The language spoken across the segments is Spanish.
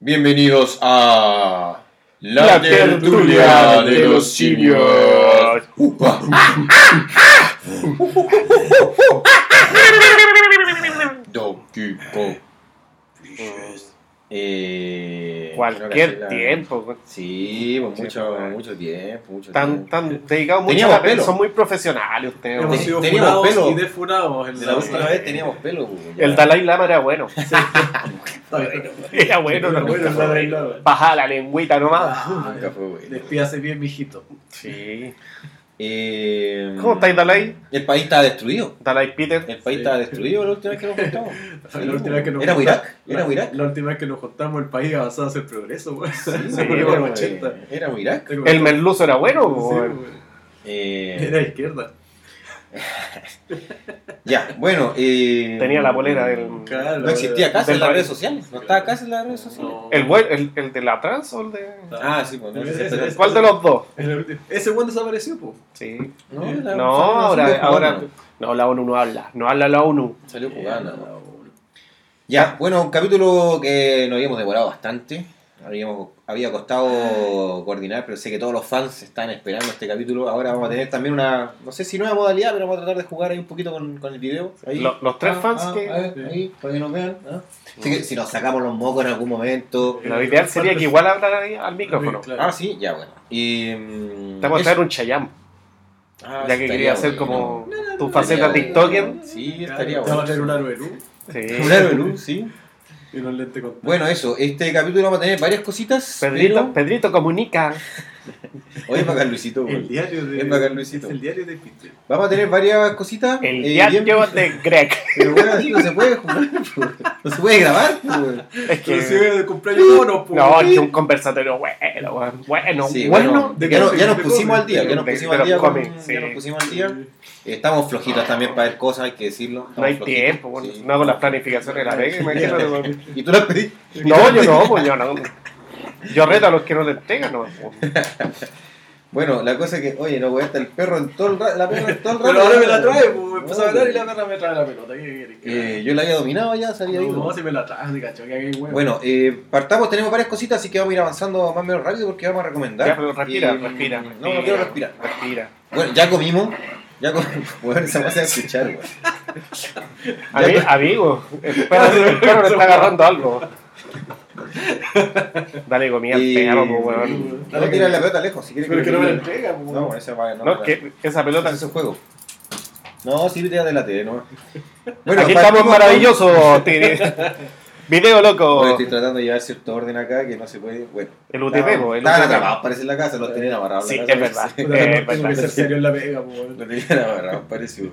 Bienvenidos a la, La tertulia tertulia de de los los simios. Donkey Kong. Eh, Cualquier la- tiempo. güey. Sí, pues mucho, mucho tiempo, mucho Tan, tiempo. tan dedicados mucho a Teníamos la pelo. Son muy profesionales ustedes. Hemos sido teníamos pelo. y en De la última vez teníamos pelo. güey. El Dalai Lama era bueno. Era bueno, Era no bueno, el Dalai Lama. Bajaba la lengüita nomás. Ah. Despídase bien, mijito. Sí. Eh, ¿Cómo estáis, Dalai? El país estaba destruido. Dalai Peter. El país Sí. estaba destruido la última vez que nos juntamos. La última vez que nos ¿Era Irak? ¿Era la- Irak? La última vez que nos juntamos, el país avanzaba hacia el progreso, güey. Sí, Era bueno, los 80. Era Irak. El merluzo era bueno. Sí, güey. Eh, Era izquierda. ya, bueno. Eh, Tenía la polera del. Claro, No existía casa en las redes sociales. No estaba casa en las redes sociales. No. ¿El, buen- el, el de la trans o el de.? Ah, sí, pues no Ese- sé, ese- pero- ese- ¿Cuál de los dos? El. Ese güey desapareció, po. Sí. No, la- No, ahora, ahora. No, la ONU no habla. No habla la ONU. Salió Eh, jugando. no, Ya, bueno, un capítulo que nos habíamos demorado bastante. Habíamos, había costado coordinar, pero sé que todos los fans están esperando este capítulo. Ahora vamos a tener también una, no sé si nueva modalidad, pero vamos a tratar de jugar ahí un poquito con, con el video. Ahí. Lo- los tres Ah, fans ah, que- a ver, ahí, para que nos vean. ¿ah? Así que si nos sacamos los mocos en algún momento. Lo ideal sería que igual hablara ahí al micrófono. Claro. Ah, sí, ya bueno. Y. Te vamos a traer un Chayam. Ah, ya que quería hacer bueno. como tu faceta bueno. TikToker. Sí, estaría Te vamos a bueno. traer un aro de luz Sí. Un aro de luz, sí. Y unos lentes con. Bueno, eso, este capítulo vamos a tener varias cositas. Pedrito, pero- Pedrito comunica. Oye, para Luisito, güey. El diario de. Es bacán, Luisito. Es el diario de Peter. Vamos a tener varias cositas. El eh, diario bien- de Greg. Pero bueno, así no se puede jugar, pues. no se puede grabar. pues. Es Pero si que. es de cumpleaños po. No, es que un conversatorio bueno, weón. bueno, Sí, bueno. bueno, de ya, no- ya nos pusimos al día, ya nos pusimos al día. con- sí. Ya nos pusimos al día. Estamos flojitos también para ver cosas, hay que decirlo. No hay Estamos flojitos, tiempo, bueno, sí. no hago las planificaciones de la vega, imagínate. ¿Y tú las pedí? No, yo no, pues yo no. Yo reto a los que no le entregan, no. pues. Bueno, la cosa es que, oye, no, güey, está el perro en todo el rato, la perra en todo el rato. Pero ahora me la trae. Me empezó a hablar y la perra me trae la pelota. ¿Qué que Eh, yo la había dominado ya, sabía No, no, si me la trae, ni cacho, que haga huevo. Bueno, eh, partamos, tenemos varias cositas, así que vamos a ir avanzando más o menos rápido porque vamos a recomendar. Ya, pero respira, Y- respira, No, respira. no quiero respirar. Respira. Bueno, ya comimos. Ya comimos. Bueno, esa cosa de escuchar, güey. Ami- Amigo, el perro, el perro le está agarrando algo. Dale comida Y- pues, weón. No le tiras la pelota lejos, si quieres Pero es que no me la entrega. No, ese va no. No, no, que esa pelota. Es un juego. No, sí, tira de la tele, ¿no? Bueno, Aquí estamos maravillosos. Video loco. Bueno, estoy tratando de llevar cierto orden acá que no se puede. Bueno, El UTP, el estaban UTP. atrapados, parece en la casa, los tenían amarrados. Sí, es verdad. Eh, tengo- tengo verdad. que ser serio en la pega. Los tenían amarrados, parece.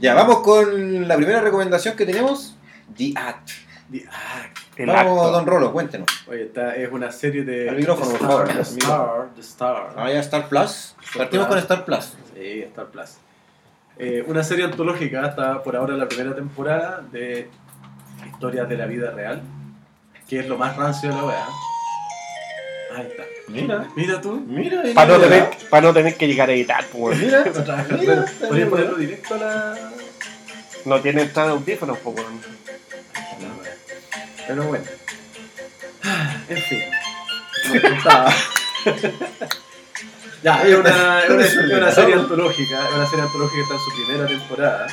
Ya, vamos con la primera recomendación que tenemos: The Act. Di- ah, El vamos, acto. don Rolo, cuéntenos. Oye, esta es una serie de. Al micrófono, por favor. Star, The Star, The Star. Ah, ya Star Plus. Partimos Plus. con Star Plus. Sí, Star Plus. Eh, una serie antológica, está por ahora la primera temporada de historias de la vida real, que es lo más rancio de la weá. Ahí está. Mira, Mira tú. mira. Para no, tener, para no tener que llegar a editar, po, weón. Mira, Mira, podrías ponerlo directo a la. No tiene entrada de audífonos, weá. Pero bueno. En fin. Ya, es una, es una, es una serie antológica, es una serie antológica que está en su primera temporada.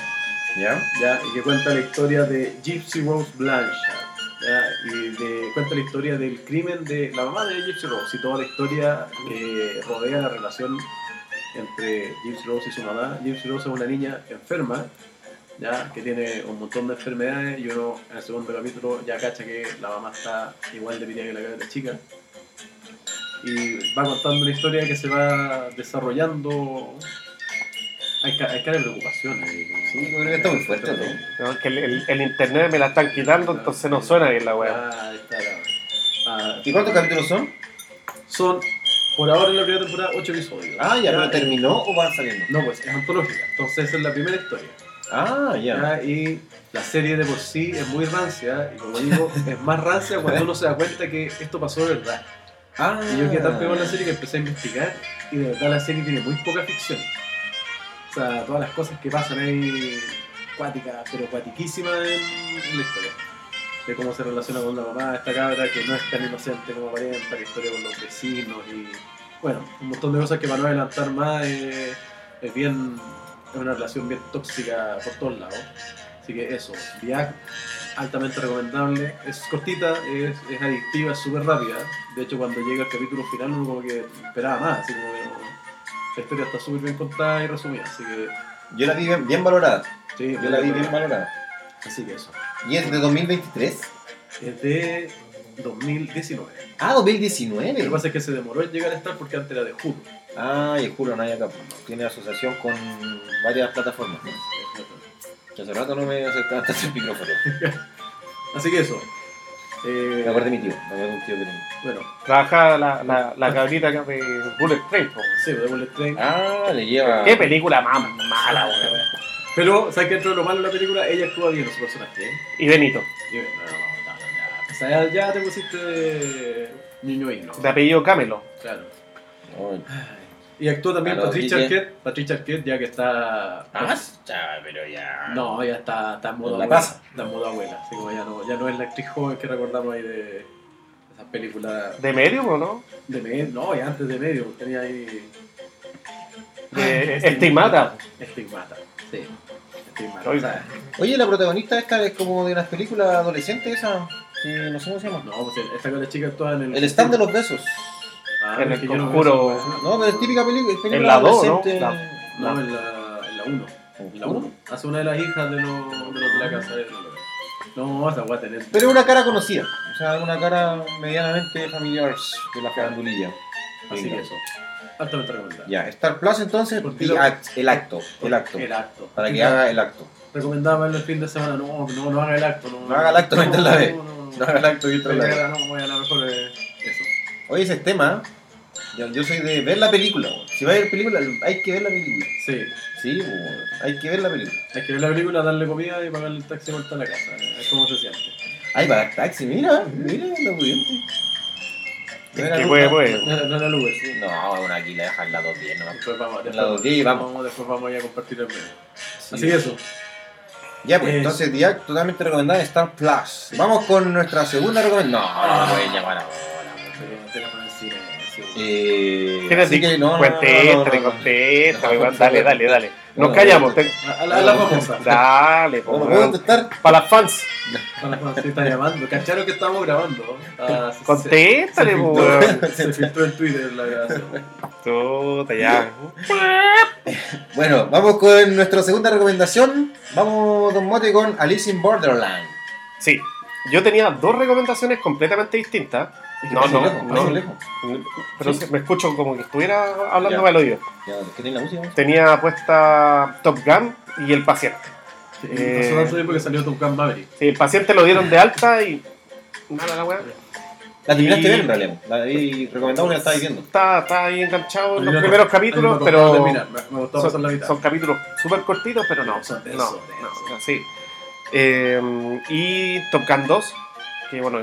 ¿Ya? ¿ya? y que cuenta la historia de Gypsy Rose Blanchard. ¿ya? Y de, cuenta la historia del crimen de la mamá de Gypsy Rose y toda la historia que rodea la relación entre Gypsy Rose y su mamá. Gypsy Rose es una niña enferma, ¿ya? que tiene un montón de enfermedades y uno en el segundo capítulo ya cacha que la mamá está igual de piteada que la cabeza chica. Y va contando una historia que se va desarrollando. Hay, hay cara de preocupación ahí. como- Sí, yo creo que está muy fuerte, ¿no? No, es que el, el- el internet me la están quitando, entonces no suena bien la weá. Ah, está la- ah, ¿Y cuántos capítulos son? son, por ahora en la primera temporada, 8 episodios. Ah, ya, pero terminó o van saliendo. No, pues es antológica. Entonces esa es la primera historia. Ah, ya. Y la serie de por sí es muy rancia. Y como digo, es más rancia cuando uno se da cuenta que esto pasó de verdad. Ah, Y yo quedé tan pegado en la serie que empecé a investigar. Y de verdad la serie tiene muy poca ficción. O sea, todas las cosas que pasan ahí cuáticas, pero cuatiquísimas en, la historia. de cómo se relaciona con la mamá, esta cabra que no es tan inocente como aparenta, la historia con los vecinos y bueno, un montón de cosas que para no adelantar más eh, es bien, es una relación bien tóxica por todos lados. Así que eso, Viac, altamente recomendable, es cortita, es, es adictiva, es súper rápida. De hecho, cuando llega el capítulo final uno como que esperaba más, así como que no- la historia está súper bien contada y resumida, así que Yo la vi bien, bien valorada. sí, Yo la vi bien valorada. Así que eso. ¿Y es de 2023? Es de 2019. Ah, Lo que 2019. pasa es que se demoró en llegar a estar porque antes era de Hulu. Ah, y el Hulu no hay acá. Tiene asociación con varias plataformas. Que hace rato no me acercaba hasta el micrófono. Así que eso. Eh, Me acuerdo de mi tío. Me acuerdo de un tío que tenía. bueno, Trabaja la, la, la cabrita acá de Bullet Train. sí, de Bullet Train. Ah, le lleva. Qué película más mala, weón. Pero, ¿sabes qué? Dentro de lo malo de la película, ella actúa bien en su personaje. ¿eh? Y Benito, Y, no, no, no, no, ya. O sea, ya, te pusiste niño himno. de apellido Camelo. Claro. Y actúa también Claro, Patricia. Arquette. Patricia Arquette, ya que está. Ah, ya, pero ya. No, ya está, está en modo abuela. casa. Está en modo abuela. Así como ya no, ya no es la actriz joven que recordamos ahí de esas películas ¿De medio o no? de medio. No, y antes de medio. Tenía ahí. De Estigmata. Estigmata. Sí. Estigmata. Oye. O sea, Oye, la protagonista esta es como de unas películas adolescentes, esa. Que no sé cómo se llama. no, pues esta con la chica actúa en el. El stand de los besos. Ah, En el que yo no conjuro. esa- No, pero es típica película. película En la dos, ¿no? adolescente. No, en la, en la 1. En la 1. Hace una de las hijas de los de, los de la casa de No, esa voy a tener. Pero es una cara conocida. O sea, una cara medianamente familiar de la farandulilla. Así Venga. que eso. Altamente. Ya, Star Plus entonces, act, el acto, el acto. El acto. Para que haga el acto. Recomendaba verlo el fin de semana. No, no, no haga el acto. No, No haga el acto mientras la ve. No, no, no. No haga el acto y Voy la a- No, voy a la mejor de eso. Oye, ese es tema. Yo, yo soy de ver la película. weón. Si va a ver película, hay que ver la película. Sí. Sí, weón, hay que ver la película. Hay que ver la película, darle comida y pagarle el taxi vuelta a la casa. Es como se siente. Ay, para taxi, mira, mira, lo pudiente. Que puede, puede. No, no era el Uber, sí. No, bueno, aquí la dejan la 210 nomás. Después vamos, después, la 210 y vamos. Después vamos a ir a compartir el medio. Sí. Así que eso. Ya, pues Es- entonces, día totalmente recomendada Star Plus. Vamos con nuestra segunda recomendación. No, no, no pueden llamar ahora. Eh, así que no, No, weón, dale, dale, dale. Nos no, callamos. A, la, famosa. Dale, po, ¿No me puedo contestar? Para las fans, A la famosa. Se está llamando. ¿Cacharon que estamos grabando? Ah, contéstale, weón. se filtró en Twitter la grabación. Ya. Bueno, vamos con nuestra segunda recomendación. Vamos, Don Mote, con Alice in Borderland. Sí, yo tenía dos recomendaciones completamente distintas. No, Pase no, lejos, no. pase lejos. Pero Sí. me escucho como que estuviera hablando Ya. al oído. Ya, ¿qué tiene la música? Tenía puesta Top Gun y El Paciente. Sí, Eh. Pasó tanto tiempo que salió Top Gun Maverick. Sí, el paciente lo dieron de alta y. Nada, la weá. La terminaste bien en realidad. La vi recomendada y la estaba viendo. Está, está ahí enganchado en los me- primeros me capítulos, pero. terminar, Me, pasar la Son, mitad. son capítulos súper cortitos, pero no. Son no, densos, no, no, sí. Eh, y Top Gun 2, que bueno,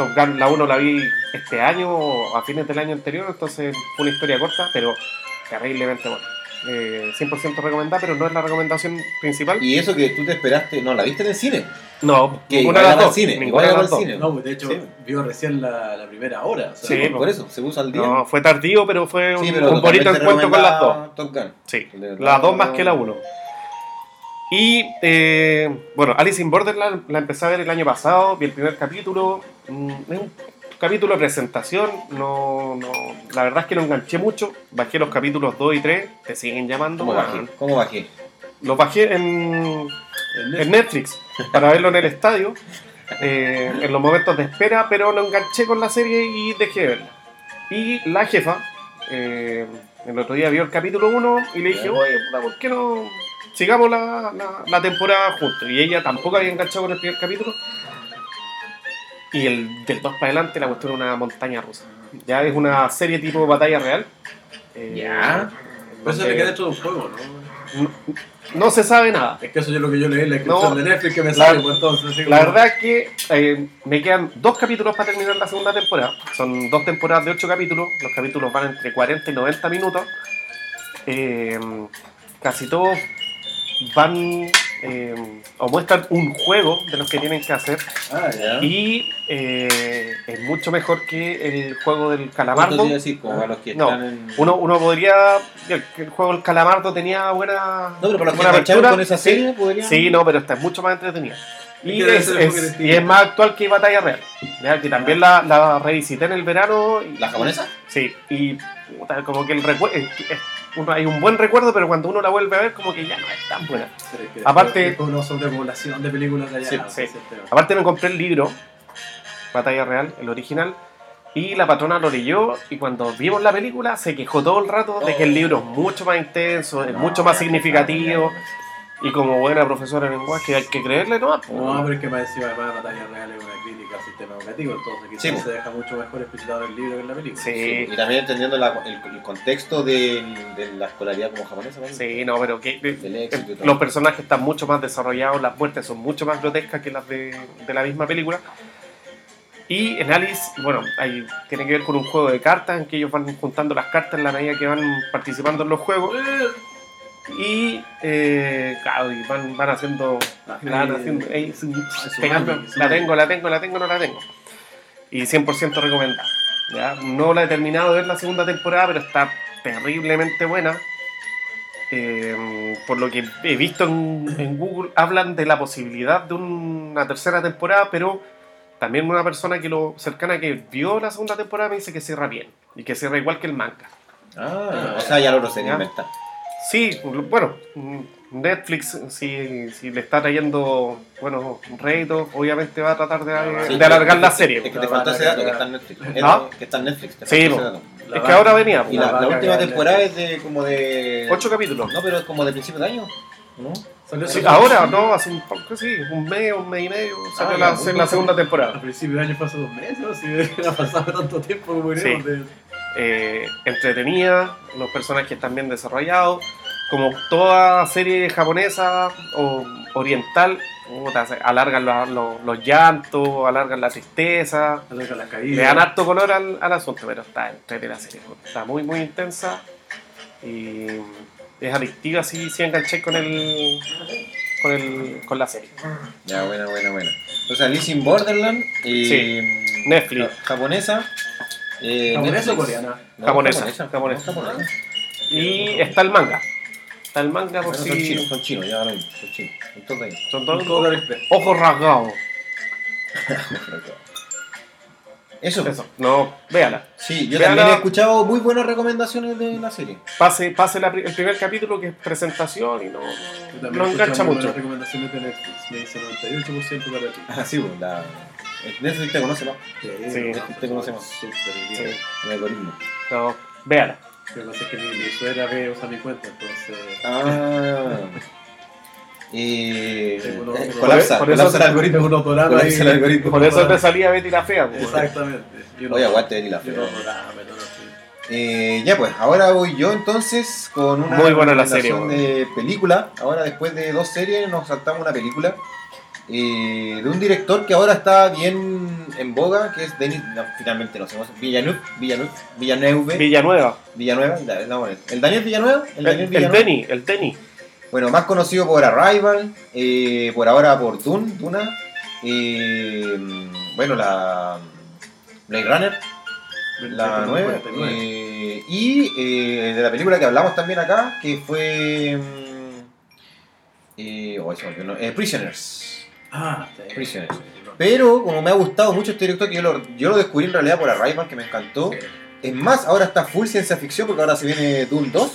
Top Gun la 1 la vi este año o a fines del año anterior, entonces fue una historia corta, pero terriblemente buena. Eh, 100% recomendada, pero no es la recomendación principal. Y eso que tú te esperaste, no, la viste en el cine. no, Que ninguna igual de las cine, ninguna igual al dos. cine. No, pues de hecho, Sí. vio recién la, la primera hora. O sea, Sí, por, por eso, se puso al día. No, fue tardío, pero fue un, sí, pero un bonito encuentro con las dos. Top Gun. Sí, las dos más que la 1. Y eh, bueno, Alice in Borderland la empecé a ver el año pasado, vi el primer capítulo. mm, Es un capítulo de presentación, no, no, la verdad es que no enganché mucho. Bajé los capítulos 2 y 3, te siguen llamando. ¿Cómo bajé? ¿Cómo bajé? Los bajé en, Netflix para verlo en el estadio, eh, en los momentos de espera, pero no enganché con la serie y dejé de verla. Y la jefa, eh, el otro día vio el capítulo 1 y le dije, oye, ¿por qué no sigamos la, la- la temporada juntos? Y ella tampoco había enganchado con el primer capítulo. Y el del 2 para adelante la cuestión era una montaña rusa. Ya es una serie tipo batalla real. eh, Ya. Pero eso le queda dentro de un juego, ¿no? no, no se sabe nada. Es que eso es lo que yo leí en la descripción No. de Netflix que me La- sale, pues entonces. así La como- verdad es que eh, me quedan dos capítulos para terminar la segunda temporada. Son dos temporadas de ocho capítulos. Los capítulos van entre 40 y 90 minutos. Eh, casi todos van eh, o muestran un juego de los que tienen que hacer Ah, ya. y eh, es mucho mejor que el juego del ¿Cuánto calamardo. decir? Como a los que No, están en... Uno, uno podría. El, el juego del calamardo tenía buena. No, pero para buena apertura. con esa serie, podrían... Sí, no, pero esta es mucho más entretenida. Y es, y más actual que Batalla Real. ¿ya? Que también la, la revisité en el verano. y- ¿La japonesa? Sí, y puta, como que el recuerdo. Hay un buen recuerdo, pero cuando uno la vuelve a ver, como que ya no es tan buena. Que Aparte- Es una sobrepoblación de películas de allá. Sí, no sí. sé si es tema. Aparte, me compré el libro, Batalla Real, el original. Y la patrona lo leyó y cuando vimos la película se quejó todo el rato de que el libro es mucho más intenso, es mucho más significativo. Y como buena profesora de lenguaje hay que creerle, ¿no? No, pero es que más encima además Batalla Real es una crítica al sistema educativo, entonces quizás Sí, se deja mucho mejor explicitado en el libro que en la película. Sí. Y también entendiendo la- el, el contexto de, de la escolaridad como japonesa. ¿no? Sí, no, pero que todo. los personajes están mucho más desarrollados, las muertes son mucho más grotescas que las de, de la misma película. Y en Alice, bueno, ahí tiene que ver con un juego de cartas en que ellos van juntando las cartas en la medida que van participando en los juegos. Y, eh, claro, y van, van haciendo. La van haciendo. ey, sí, su pegando, mami, la tengo, la tengo, la tengo, no la tengo. Y 100% recomendada. ¿ya? No la he terminado de ver la segunda temporada, pero está terriblemente buena. Eh, por lo que he visto en, en Google, hablan de la posibilidad de una tercera temporada, pero también una persona que lo cercana que vio la segunda temporada me dice que cierra bien y que cierra igual que el manga. Ah, o sea, ya lo Ya. inventar. Sí, bueno, Netflix, si, si le está trayendo buenos réditos, obviamente va a tratar de, Sí, de alargar la serie. Es que te faltó van a ese dato, que está en Netflix. ¿Ah? Es- Que está en Netflix. te Sí. Es que ahora venía, Y la, última temporada es de como de... ocho capítulos. No, pero es como de principio de año, ¿no? Salió Sí, ahora, no, hace un poco, sí, un mes, un mes y medio, salió Ah, la, la segunda A temporada. principio de año hace dos meses, ¿no? Si ha pasado tanto tiempo como Sí. de... Eh, entretenida, los personajes están bien desarrollados, como toda serie japonesa o oriental, alargan la- lo- los llantos, alargan la tristeza, Acerca las caídas. le dan harto color al, al asunto, pero está entretenida la serie, está muy muy intensa y es adictiva si, si enganché con el con el con la serie. Ya, buena, buena, buena. O sea, Alice in Borderland y... Sí. Netflix. ja- Japonesa. Eh, ¿Japonesa o coreana? No, Japonesa, japonesa. japonesa. No, japonesa. Y está el manga. Está el manga por Bueno, si son chinos, son chinos, ya lo mismo, son chinos. Son todos son ojos rasgados. Eso. Eso, no, véala. Sí, yo Véala. también he escuchado muy buenas recomendaciones de la serie. Pase, pase la el primer capítulo que es presentación y no, Yo no, engancha muy mucho. buenas recomendaciones de Netflix. Me dice 98% para ti. Ah, sí, pues, la... Netflix te conoce más, Sí, te conocemos. Súper Sí, bien. el algoritmo. no, véala. Lo que pasa es que mi, mi suegra ve, usa mi cuenta, entonces... Ah. Y... Uno- eh, colapsa, por eso- colapsa el algoritmo. Tengo un autorama Colapsa el algoritmo. Por eso te salía Betty la fea. pues. Exactamente. Uno- Oye, aguante Betty la Fea. uno pero no, sí. Eh, ya pues, ahora voy yo entonces con una Muy buena la serie, de película. Ahora después de dos series nos saltamos una película eh, de un director que ahora está bien en boga, que es Denis, no, finalmente no sé, cómo Villanueva. Villanueva, ya, no, bueno, el Daniel Villanueva, el El, Daniel el Villanueva. Denny, el Denny. Bueno, más conocido por Arrival, eh, por ahora por Dune, Duna, eh, bueno, la Blade Runner, la 9, 49. eh, y eh, de la película que hablamos también acá, que fue... mm, eh, oh, olvidó, no, eh, Prisoners. Ah, sí. Prisoners. Pero como me ha gustado mucho este director, que yo lo, yo lo descubrí en realidad por Arrival, que me encantó. Es más, ahora está full ciencia ficción porque ahora se viene Dune 2.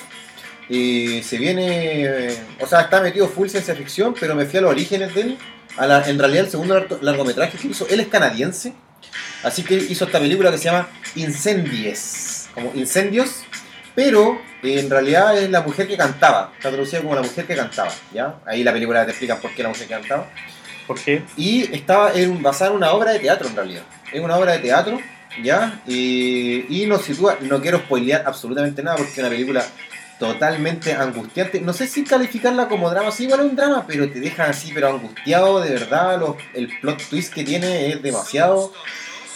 Y se viene. eh, O sea, está metido full ciencia ficción, pero me fui a los orígenes de él. A la- en realidad, el segundo largo- largometraje que hizo, él es canadiense. Así que hizo esta película que se llama Incendies. Como incendios, pero eh, en realidad es la mujer que cantaba. Está traducida como la mujer que cantaba. ¿ya? Ahí la película te explica por qué la mujer que cantaba. ¿Por qué? Y estaba en, basada en una obra de teatro en realidad. Es una obra de teatro, ¿ya? Y, nos sitúa, no quiero spoilear absolutamente nada porque es una película totalmente angustiante. No sé si calificarla como drama, sí, igual es un drama, pero te deja así, pero angustiado, de verdad. los- el plot twist que tiene es demasiado.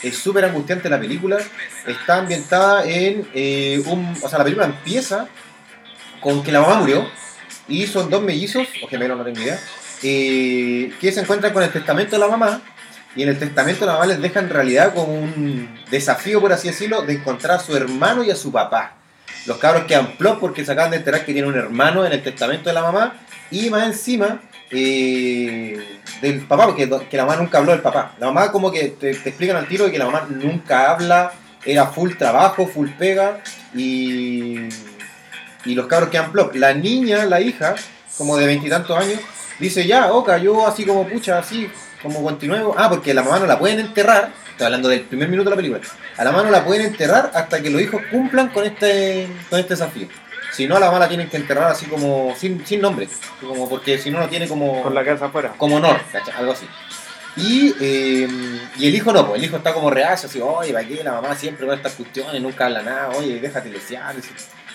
Es súper angustiante la película. Está ambientada en eh, un... O sea, la película empieza con que la mamá murió. Y son dos mellizos, o gemelos, no tengo idea. Que se encuentran con el testamento de la mamá. Y en el testamento la mamá les deja en realidad como un desafío, por así decirlo, de encontrar a su hermano y a su papá. Los cabros quedan plop porque se acaban de enterar que tiene un hermano en el testamento de la mamá. Y más encima eh, del papá, porque que la mamá nunca habló del papá. La mamá como que te, te explican al tiro de que la mamá nunca habla, era full trabajo, full pega. Y, y los cabros quedan plop. La niña, la hija, como de veintitantos años, dice ya, oca, yo así como pucha, así, como continuemos. Ah, porque la mamá no la pueden enterrar. Estoy hablando del primer minuto de la película. A la mamá no la pueden enterrar hasta que los hijos cumplan con este, con este desafío. Si no, a la mamá la tienen que enterrar así como sin, sin nombre. Como porque si no, no tiene como, Con la casa afuera. como honor, ¿cachai? Algo así. Y, eh, y el hijo no, pues el hijo está como reacio, así, oye, ¿para qué? La mamá siempre con estas cuestiones, nunca habla nada, oye, déjate desear.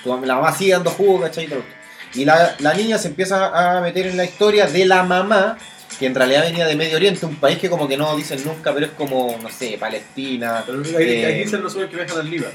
La mamá sigue dando jugo, ¿cachai? Y la, la niña se empieza a meter en la historia de la mamá, que en realidad venía de Medio Oriente, un país que como que no dicen nunca, pero es como, no sé, Palestina. Pero ahí, Eh, ahí se resuelve que viajan al Líbano.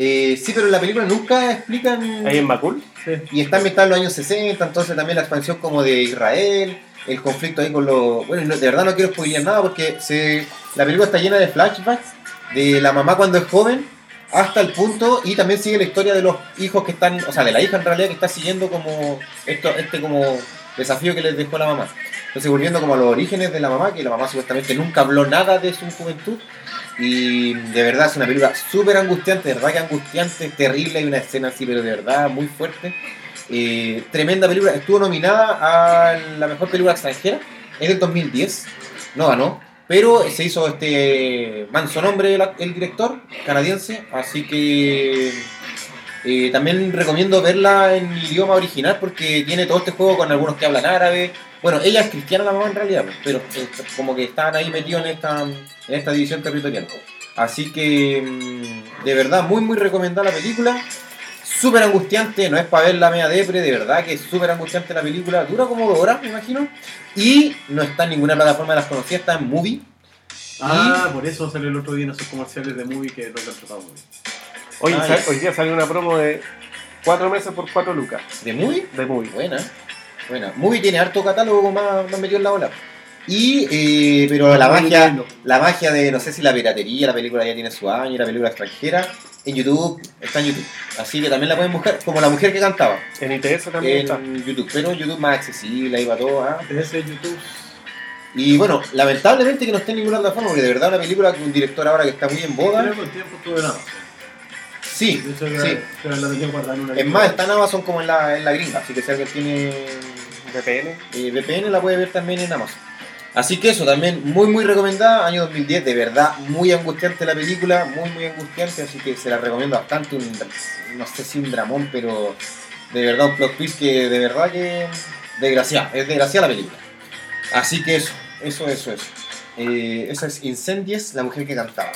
Eh, sí, pero en la película nunca explican... Ahí en Macul. Sí. Y está ambientada en los años 60, entonces también la expansión como de Israel, el conflicto ahí con los... Bueno, no- de verdad no quiero spoilear nada porque se, la película está llena de flashbacks de la mamá cuando es joven hasta el punto y también sigue la historia de los hijos que están, o sea, de la hija en realidad que está siguiendo como esto, este como desafío que les dejó la mamá. Entonces volviendo como a los orígenes de la mamá, que la mamá supuestamente nunca habló nada de su juventud. Y de verdad es una película súper angustiante, de verdad que angustiante, terrible, hay una escena así, pero de verdad muy fuerte. Eh, tremenda película, estuvo nominada a la mejor película extranjera, es del 2010, no ganó, pero se hizo este manso nombre el, director canadiense, así que eh, también recomiendo verla en idioma original porque tiene todo este juego con algunos que hablan árabe. Bueno, ella es cristiana la mamá en realidad, pero eh, como que están ahí metidos en esta, en esta división territorial. Así que mm, de verdad muy muy recomendada la película. Súper angustiante, no es para ver la media depre, de verdad que es súper angustiante la película. Dura como dos horas, me imagino. Y no está en ninguna plataforma de las conocidas, está en Movie. Ah, por eso salió el otro día en esos comerciales de movie que no te han tratado muy bien. Hoy, Ah, sal- hoy día salió una promo de 4 meses por 4 lucas ¿De Movie? de movie. Buena, buena. Movie tiene harto catálogo más, más metido en la ola. Y, eh, pero la magia, la magia de, no sé si la piratería, la película ya tiene su año, la película extranjera, en YouTube, está en YouTube. Así que también la pueden buscar, como la mujer que cantaba, En ITS también está. en YouTube. Pero YouTube más accesible, ahí va todo. ¿ah? De ese YouTube. Y bueno, lamentablemente que no esté en ninguna plataforma, porque de verdad una película con un director ahora que está muy en boga. Creo que el tiempo estuvo en Amazon. Sí, De hecho, sí. la guardada en una Es más, está en Amazon como en la, en la gringa, así que si alguien tiene VPN. eh, VPN la puede ver también en Amazon. Así que eso, también muy muy recomendada, año 2010, de verdad muy angustiante la película, muy muy angustiante, así que se la recomiendo bastante, un, no sé si un dramón, pero de verdad un plot twist que de verdad que desgraciada, es desgraciada la película. Así que eso, eso, eso, eso. Eh, esa es Incendies, la mujer que cantaba,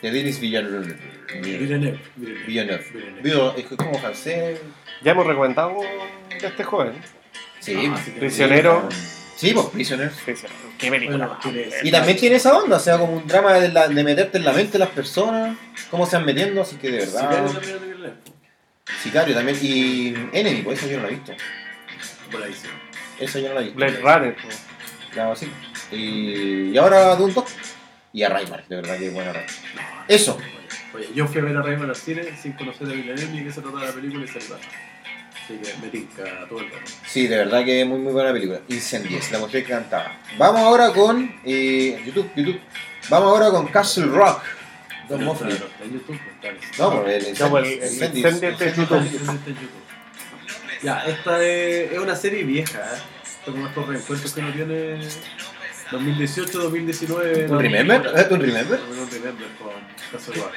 de Denis Villeneuve. Villeneuve. Villeneuve. Es como francés. Ya hemos recomendado de este joven. Sí, Ah, sí que- Prisionero. Sí, pues Prisoners. Qué película. Bueno, tiene- Y también tiene esa onda, o sea, como un drama de, la- de meterte en la mente de las personas, cómo se van metiendo, así que de verdad. Sicario también. Sicario también. Y Enemy, pues eso yo no lo he visto. Buenísimo. Eso yo no lo he visto. Blade Runner. po. Claro, sí. Y, y ahora Doom 2. Y a Rayman, de verdad que buena Rayman. Eso. Oye, yo fui a ver a Rayman al cine sin conocer a Villeneuve ni de qué se trataba la película y salí Así que me tinca todo el rato. Sí, de verdad que es muy muy buena película. Incendies, la mujer que cantaba. Vamos ahora con eh, YouTube, YouTube. Vamos ahora con Castle Rock. Don tal. No, el No, pues, el- el Incendies. Incendies de Está YouTube. en YouTube. Ya, esta es, es una serie vieja, ¿eh? Como estos reencuentros que uno tiene 2018, 2019. ¿Un remember? ¿Es un remember? Un remember con Castle Rock.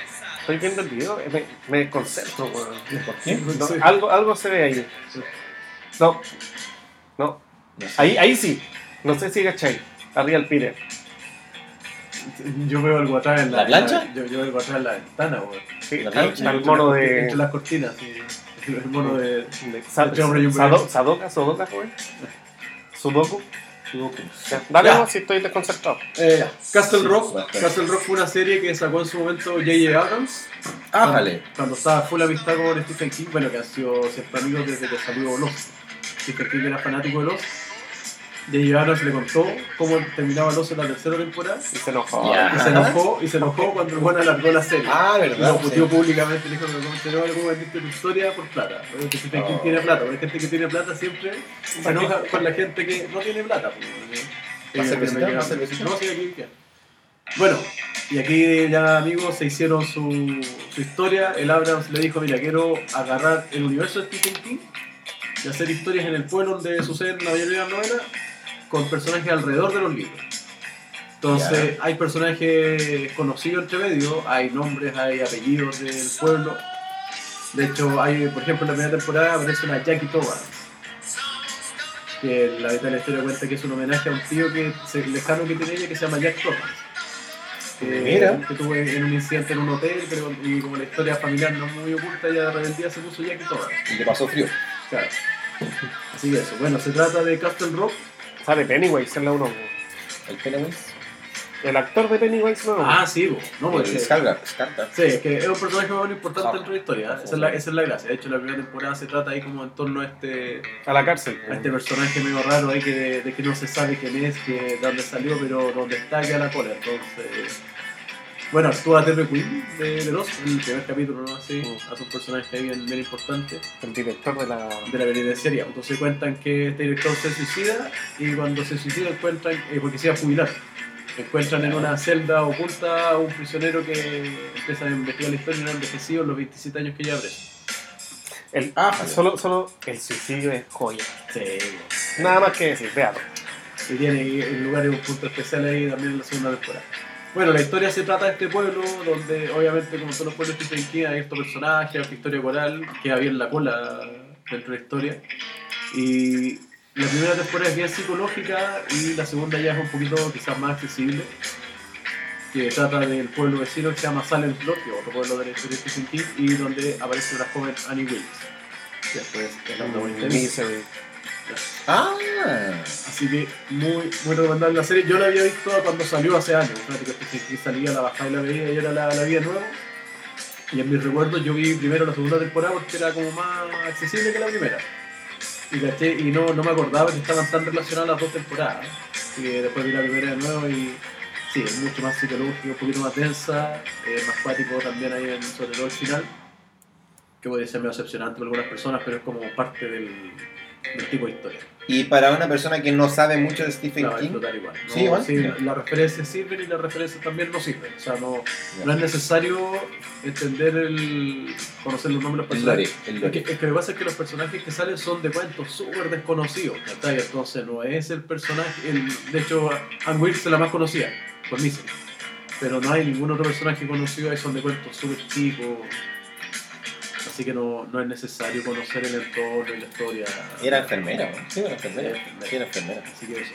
Estoy viendo el video, me, me desconcentro, weón. ¿Por qué? No, Sí. algo, algo se ve ahí. No, no. Ahí, ahí sí. No sé si cachai. Arriba el Peter. Yo veo algo atrás en la, ¿La plancha? yo, yo veo algo atrás en la ventana, weón. Sí, La plancha. está el Entre mono las- de. Entre las cortinas, sí. El mono de. de Sado- bebé. Sadoka, Sodoka, weón. Sudoku. Ya, Dale, Ya. si estoy desconcertado. Eh, Castle Rock. bastante. Castle Rock fue una serie que sacó en su momento J.J. Abrams. Ájale. Cuando estaba full amistad con Stephen King, bueno, que han sido siempre amigos desde que salió Lost. Stephen King era fanático de Lost. J.J. Abrams le contó cómo terminaba Lost en la tercera temporada. Y se enojó. Y se enojó, y se enojó cuando el bueno alargó la serie. Ah, Y verdad. lo puteó sí. públicamente, le dijo que no cómo vendiste tu historia por plata. Porque King Oh. tiene plata, porque hay gente que tiene plata siempre se enoja con la gente que no tiene plata. pues, ¿no? ¿Más Eh, cervecita? pero me ¿Más queda- cervecita? No, sí, aquí. Bueno, y aquí ya amigos se hicieron su, su historia. El Abrams le dijo, mira, quiero agarrar el universo de Stephen King y hacer historias en el pueblo donde suceden la mayoría de las novelas con personajes alrededor de los libros. Entonces, hay personajes conocidos entre medio, hay nombres, hay apellidos del pueblo. De hecho, hay, por ejemplo, en la primera temporada aparece una Jackie Torrance, que la mitad de la historia cuenta que es un homenaje a un tío que, se- lejano que tiene ella que se llama Jack Torrance. Que, Mira. que tuvo en un incidente en un hotel, pero y como la historia familiar no es muy oculta, ella de rebeldía se puso Jackie Torrance. Y le pasó frío. Claro. Así que eso. Bueno, se trata de Castle Rock. Sale Pennywise en la 1. El Pennywise. El actor de Pennywise no. Ah, sí, bo. no, pues. Scargar. Sí, es que es un personaje muy importante Ah. dentro de la historia. ¿eh? Esa es la, esa es la gracia. De hecho, la primera temporada se trata ahí como en torno a este, A la cárcel. a este personaje medio raro ahí que de, de que no se sabe quién es, que de dónde salió, pero donde está queda la cola. Entonces, bueno, actúa Terry Quinn de, de Lost, en el primer capítulo, ¿no? Así, Mm. hace un personaje ahí bien, bien importante El director de la. de la penitenciaria. Entonces cuentan que este director se suicida y cuando se suicida encuentran, eh, porque se iba a jubilar, encuentran en una celda oculta a un prisionero que empieza a investigar la historia y no ha envejecido en los 27 años que ya preso. El, Ah, solo, solo el suicidio es joya. Sí, Nada más que decir, véalo. y tiene el lugar es un punto especial ahí también en la segunda temporada. Bueno, la historia se trata de este pueblo donde obviamente como todos los pueblos Stephen King hay estos personajes, esta historia coral, queda bien la cola dentro de la historia. Y la primera temporada es bien psicológica y la segunda ya es un poquito quizás más accesible. Que trata del pueblo vecino que se llama Salem Block, otro pueblo de la historia de Stephen King, y donde aparece una joven Annie Wilkes. Después es la protagonista de Misery. Ah. Así que muy, muy recomendable la serie. Yo la había visto cuando salió hace años. Que salía, la bajaba y la veía y ahora la, la vi de nuevo. Y en mis recuerdos yo vi primero la segunda temporada porque era como más accesible que la primera. Y, caché, y no, no me acordaba que estaban tan relacionadas las dos temporadas. Así que después vi la primera de nuevo y sí, es mucho más psicológico, un poquito más densa, más cuático también ahí en, sobre todo el final. Que puede ser medio decepcionante para algunas personas, pero es como parte del, del tipo de historia. Y para una persona que no sabe mucho de Stephen La a King, igual. ¿no? Sí, igual. Sí, Ya. las referencias sirven y las referencias también no sirven. O sea, no, no es necesario entender el. conocer los nombres de los el lore, personajes. el Es lore. que, es que lo que pasa es que los personajes que salen son de cuentos súper desconocidos, ¿cachai? Entonces no es el personaje. El, de hecho, Anne Wilkes es la más conocida, por mí. Pero no hay ningún otro personaje conocido ahí, son de cuentos súper chicos. Así que no, no es necesario conocer el entorno y la historia. Era enfermera. Sí, era enfermera. Sí, era enfermera. Así que eso.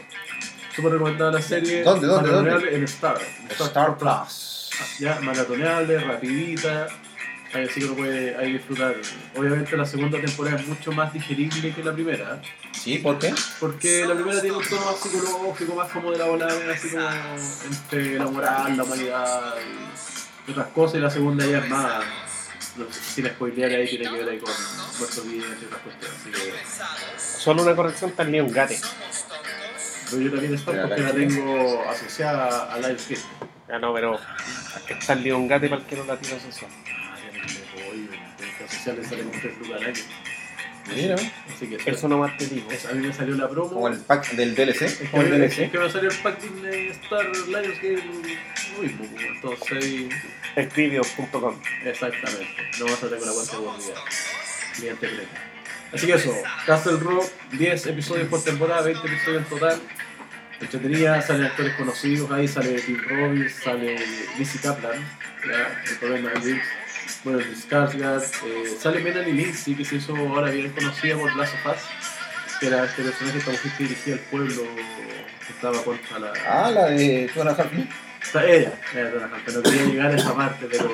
Súper recomendada la serie. ¿Dónde, dónde, maratoneable En Star. en Star Plus. Ya, maratoneable, rapidita. Así que lo puede ahí disfrutar. Obviamente la segunda temporada es mucho más digerible que la primera. ¿Sí? ¿Por qué? Porque la primera tiene un tono más psicológico, más como de la volada, así como entre la moral, la humanidad y otras cosas. Y la segunda ya es más, no sé, sin spoilear ahí, tiene que ver ahí con nuestro cliente y otras cuestiones. Así que Solo una corrección, está el un gate. pero yo también estoy porque la la tengo asociada a Lionsgate. Ah, no, pero está el un gate para el que no la tiene social. Ah, ya no me voy, en redes sociales sale con tres año. Mira, Así que Eso nomás te digo. es- a mí me salió la promo. como el pack del DLC. Es que, el es DLC. que me salió el pack de Star Lionsgate muy poco, entonces ahí- Xvideo.com. exactamente, no vas a tener la cuenta de seguridad, cliente pleno. Así que eso, Castle Rock, 10 episodios por temporada, 20 episodios en total. Entretenida, salen actores conocidos, ahí sale Tim Robbins, sale Lizzie Kaplan, ya, el problema de Wills, bueno, Skarsgård, eh, sale Melanie Lindsay, que se hizo ahora bien conocida por Last of Us, que era este personaje, mujer que dirigía el pueblo que estaba contra la... Ah, la de Two and a Half Men. Está ella, ella Hunt, pero no quería llegar a esa parte, pero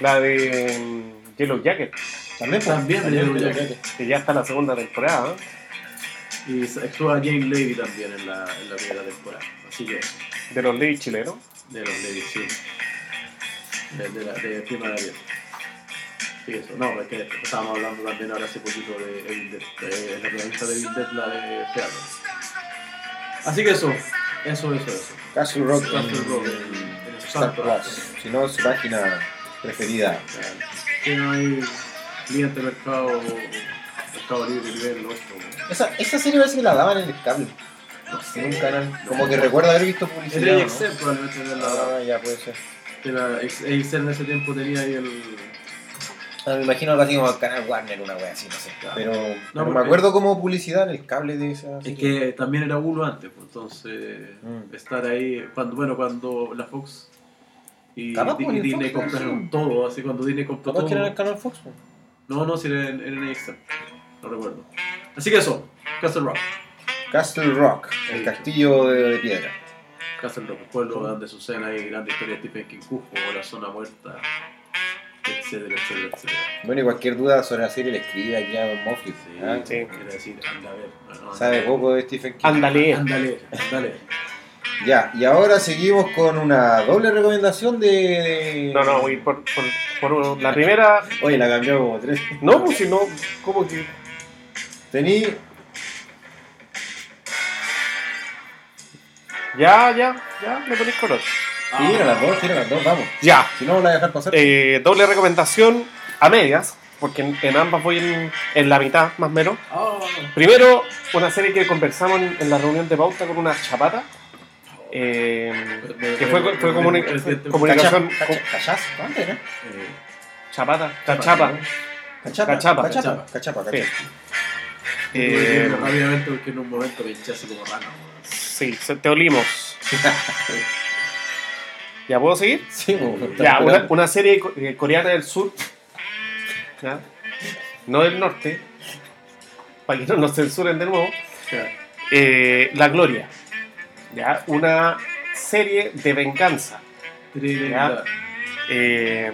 La de mm, Yellow Jacket, También, pues. También de Yellow Jacket. que ya está la segunda temporada. ¿eh? y actúa Jane Levy también en la, en la primera temporada. Así que, De los leyes chilenos. de los Levy, sí. De, de, la, de de. Sí, eso. No, es que estábamos hablando también ahora hace poquito de Evil Dead. eh, la protagonista de Evil Dead, la de Teatro. Así que eso, eso, eso, eso. Castle Rock. Castle en- Rock, en en Star Plus. Si no, su página preferida. Que no hay cliente mercado, mercado libre nivel 8. Esa, esa serie parece que la daban en el cable. En un canal. Como que recuerdo haber visto En publicidad. el ¿no? Excel probablemente era la, Ah, ya puede ser. Que la Ex- Excel en ese tiempo tenía ahí el... Ah, me imagino algo así como el canal Warner, una wea así, no sé. Claro. Pero, pero me acuerdo como publicidad en el cable de esa. Es que también era uno antes, pues, entonces Mm. estar ahí, cuando, bueno, cuando la Fox y, Capaz, pues, y Disney Fox, compraron sí. todo, así cuando Disney compró todo. que era el canal Fox. ¿no? No, no, si era en, en Excel, no recuerdo. Así que eso, Castle Rock. Castle Rock, el castillo de, de piedra. Castle Rock, pueblo donde suceden ahí grandes historias de Stephen King Cujo, la zona muerta, etcétera, etcétera, etcétera. Bueno, y cualquier duda sobre la serie le escribe aquí a Don Moffat. Sí, ¿ah? Sí. quiere decir, anda a ver. no, no, Sabe poco de Stephen King. Ándale. Ándale, ándale. Ya, y ahora seguimos con una doble recomendación de. No, no, voy por, por, por la primera. Oye, la cambió como tres. No, pues si no, como que. Tení. Ya, ya, ya, le ponéis color. Tira las dos, tira las dos, vamos. Ya, Si no, no la voy a dejar pasar. eh, doble recomendación a medias, porque en, en ambas voy en, en la mitad, más o menos. Ah, Primero, una serie que conversamos en, en la reunión de pauta con una chapata. eh, que fue, fue comuni- fue comunicación. Cacha- cacha- ¿Cachaz? ¿Cuánto era? Eh, Chapata, cachapa. Cachapa. Cachapa. Cachapa. Cachapa. Sí. cachapa. Eh, Eh, rápidamente porque en un momento me hinché así como rana. Sí, te olimos. ¿Ya puedo seguir? Sí, Ya, una, una serie eh, coreana del sur, ¿ya? no del norte, para que no nos censuren de nuevo, eh, La Gloria, ¿ya? una serie de venganza, Tremenda. Eh,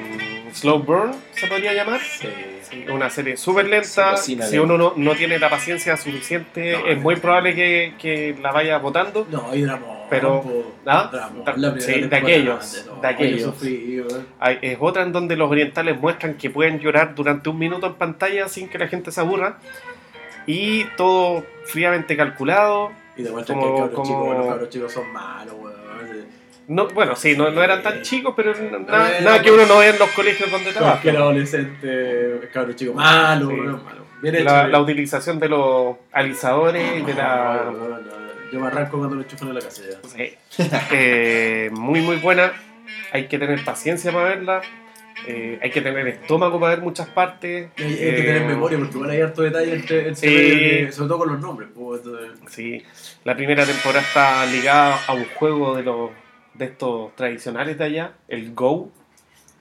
slow burn se podría llamar, Sí. Sí, una serie súper lenta, cocina si bien. uno no, no tiene la paciencia suficiente, No, es muy probable que, que la vaya votando. No, y Dramón. Pero-. ¿Ah? La sí, de aquellos, no, de aquellos. sufrí. Hay- es otra en donde los orientales muestran que pueden llorar durante un minuto en pantalla sin que la gente se aburra. Y todo fríamente calculado. Y de vuelta Como- que cabros como- chicos, los cabros chicos son malos, weón. No, bueno, sí, no, no eran tan chicos, pero nada, Eh, nada que uno no ve en los colegios donde trabaja. adolescente, cabros chicos, malo, Sí. malo. Bien hecho. La, utilización de los alisadores y de la... no. Yo me arranco cuando me enchufan en la casa ya. Sí. Eh, muy, muy buena. Hay que tener paciencia para verla. Eh, hay que tener estómago para ver muchas partes. Hay, hay que tener Eh, memoria porque igual hay harto detalle entre, entre que- sobre todo con los nombres. pues, entonces- Sí, la primera temporada está ligada a un juego de los de estos tradicionales de allá, el Go,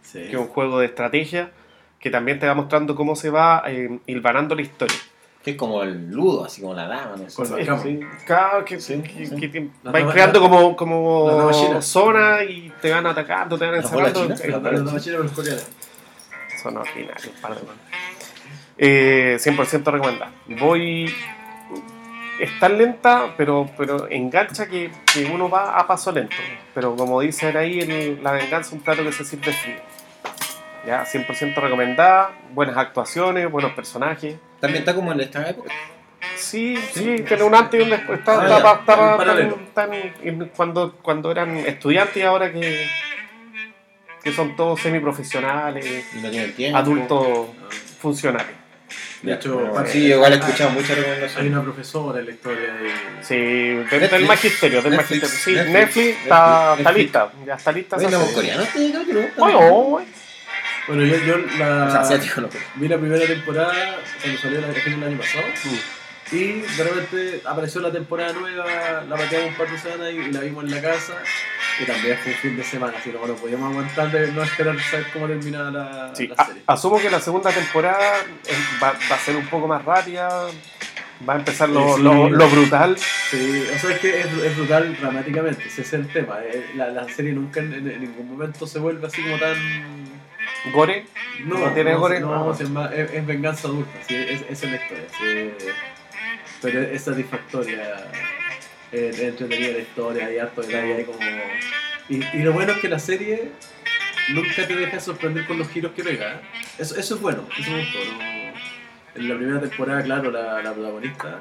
sí. que es un juego de estrategia que también te va mostrando cómo se va eh, hilvanando la historia. Que es como el ludo, así como la dama, no sé. Con la Sí. Cada que, Sí, que- sí. que La vais dama- creando la- como, como zona y te van atacando, te van ¿La bola encerrando. china? La tabla de la machina con los coreanos. Son ordinarios, par de manos. Eh, 100% recomendada. Voy. Está lenta, pero, pero engancha que, que uno va a paso lento. Pero como dicen ahí, el- la venganza es un plato que se sirve frío. Ya, 100% recomendada. Buenas actuaciones, buenos personajes. También está como en esta época. Sí, sí, tiene un antes y un después. Está, Ah, está en tan- tan- cuando, cuando eran estudiantes y ahora que, que son todos semiprofesionales, no adultos funcionales. De hecho, Bueno, parece- sí, igual he escuchado muchas Hay recomendaciones. una profesora en la historia de. Sí, del, del magisterio, del Netflix, magisterio. Sí, Netflix, Netflix, está, Netflix, está lista, ya está lista. Oye, esa ¿no, serie. coreano este capítulo? Oye, oye. Bueno, yo, yo la. O sea, asiático, no. Vi la primera temporada cuando salió la el año pasado. Mm. Y de repente apareció la temporada nueva, la pateamos un par de semanas y, y la vimos en la casa. Y también fue un fin de semana, así que bueno, podíamos aguantar de no esperar saber cómo terminaba la, Sí, la a- serie. asumo que la segunda temporada eh, va, va a ser un poco más rápida, va a empezar lo, Sí. lo- lo brutal. Sí, o sea, es que es, es brutal dramáticamente, ese es el tema. eh, La, la serie nunca en, ningún momento se vuelve así como tan. Gore, No, ¿No tiene gore? No, es, más- es- es venganza adulta, sí, es, es la historia. sí. Pero es satisfactoria, es, es entretenida la historia, hay harto detalle, hay como... Y, y lo bueno es que la serie nunca te deja sorprender con los giros que pega. ¿eh? Eso, eso es bueno, eso me gustó. ¿no? En la primera temporada, claro, la, la protagonista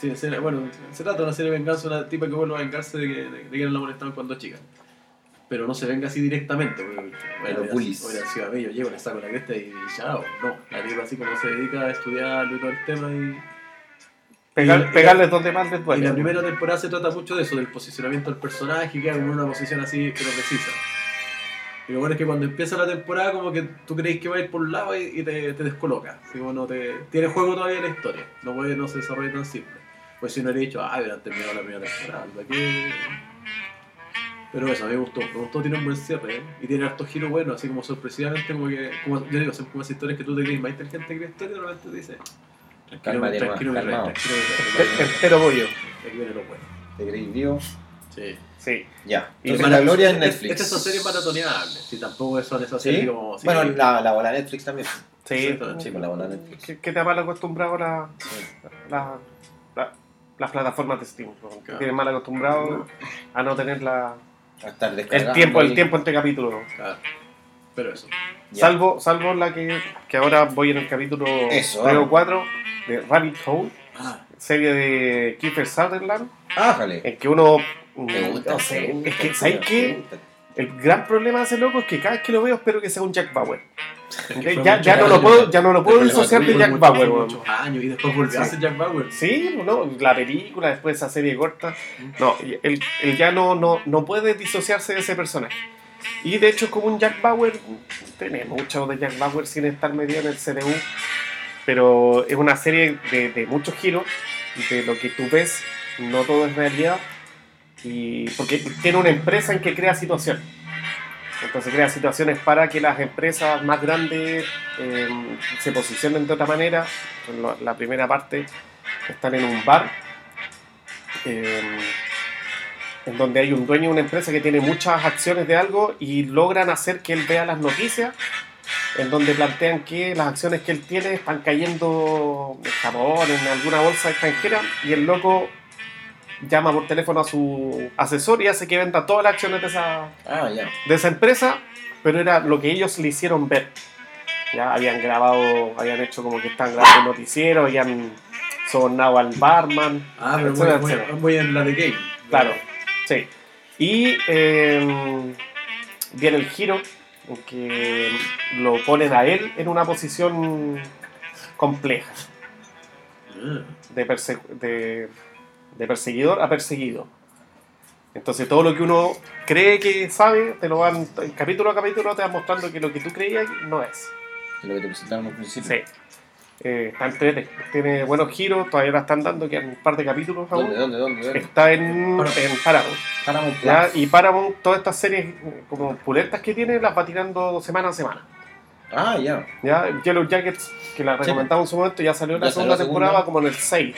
Sí, se- bueno, se trata de una serie de venganza, una tipa que vuelve a vengarse de que, de que la molestaban cuando chica. Pero no se venga así directamente, bueno, bullies. hubiera sido a mí, yo llego, le saco la cresta y chao. No, la tipa así como se dedica a estudiar y todo el tema y... Pegar- Y- pegarles donde más les Y duele. la primera temporada se trata mucho de eso, del posicionamiento del personaje, que en una posición así, pero precisa. Y lo bueno es que cuando empieza la temporada, como que tú crees que va a ir por un lado y, y te, te descoloca. Así como no te, tiene juego todavía la historia. No puede, no se desarrolla tan simple. Pues si no hubiera dicho, ah, hubieran terminado la primera temporada. ¿para qué? Pero eso, a mí me gustó. Me gustó, tiene un buen cierre. ¿eh? Y tiene hartos giros buenos, así como sorpresivamente, como que, como, yo digo, son como esas historias que tú te crees más inteligente que la historia, y normalmente te dice, nomás, tranquilo, calmado. Entero pollo. aquí viene lo bueno. ¿Te creéis vivo? Sí. Sí. Ya. Y Entonces, la gloria en es- Netflix. Estas son series maratoneables. Si tampoco son esas ¿Sí? series como. Bueno, la, la bola Netflix también. Sí. Sí, con la bola Netflix. ¿Qué, qué te ha mal acostumbrado la, la- la- las plataformas de Steam? ¿no? Que Claro. tienes mal acostumbrado a no tener la, A estar el tiempo el tiempo entre capítulos. Claro. Pero eso. Ya. Salvo, salvo la que, que ahora voy en el capítulo Eso, 3 o vamos. 4 de Rabbit Hole, Ah, serie de Kiefer Sutherland, Ájale. en que uno... Me gusta. No sé, me gusta, es que, ¿sabes qué? El gran problema de ese loco es que cada vez que lo veo espero que sea un Jack Bauer. Ya, ya no lo puedo, ya no lo puedo disociar de Jack mucho- Bauer. muchos años y después volvió a Sí. ser Jack Bauer. Sí, no, la película, después esa serie corta. No, él, él ya no, no, no puede disociarse de ese personaje. Y de hecho, como un Jack Bauer, tiene mucho de Jack Bauer sin estar metido en el CDU, pero es una serie de, de muchos giros, de lo que tú ves, no todo es realidad, y porque tiene una empresa en que crea situaciones. Entonces crea situaciones para que las empresas más grandes eh, se posicionen de otra manera. En lo- la primera parte están en un bar eh, en donde hay un dueño de una empresa que tiene muchas acciones de algo y logran hacer que él vea las noticias en donde plantean que las acciones que él tiene están cayendo en Japón, en alguna bolsa extranjera y el loco llama por teléfono a su asesor y hace que venda todas las acciones de esa, Ah, de esa empresa, pero era lo que ellos le hicieron ver. Ya habían grabado, habían hecho como que están grabando un noticiero, habían sobornado al barman, Ah, pero etcétera, etcétera. muy en la de Game. Claro, sí. Y eh, viene el giro en que lo ponen a él en una posición compleja, de, perse- de, de perseguidor a perseguido. Entonces todo lo que uno cree que sabe, te lo van, capítulo a capítulo te van mostrando que lo que tú creías no es. Lo que te presentaron al principio. Sí. Eh, está entrete. Tiene buenos giros, todavía la están dando, quedan un par de capítulos aún. ¿Dónde, dónde, dónde? dónde? Está en, Paramount. en Paramount. Paramount ¿ya? Y Paramount, todas estas series como pulentas que tiene, las va tirando semana a semana. Ah, ya. ¿ya? Yellow Jackets, que la Sí. recomendamos en su momento, ya salió la Ya salió segunda la segunda. temporada como en el 6.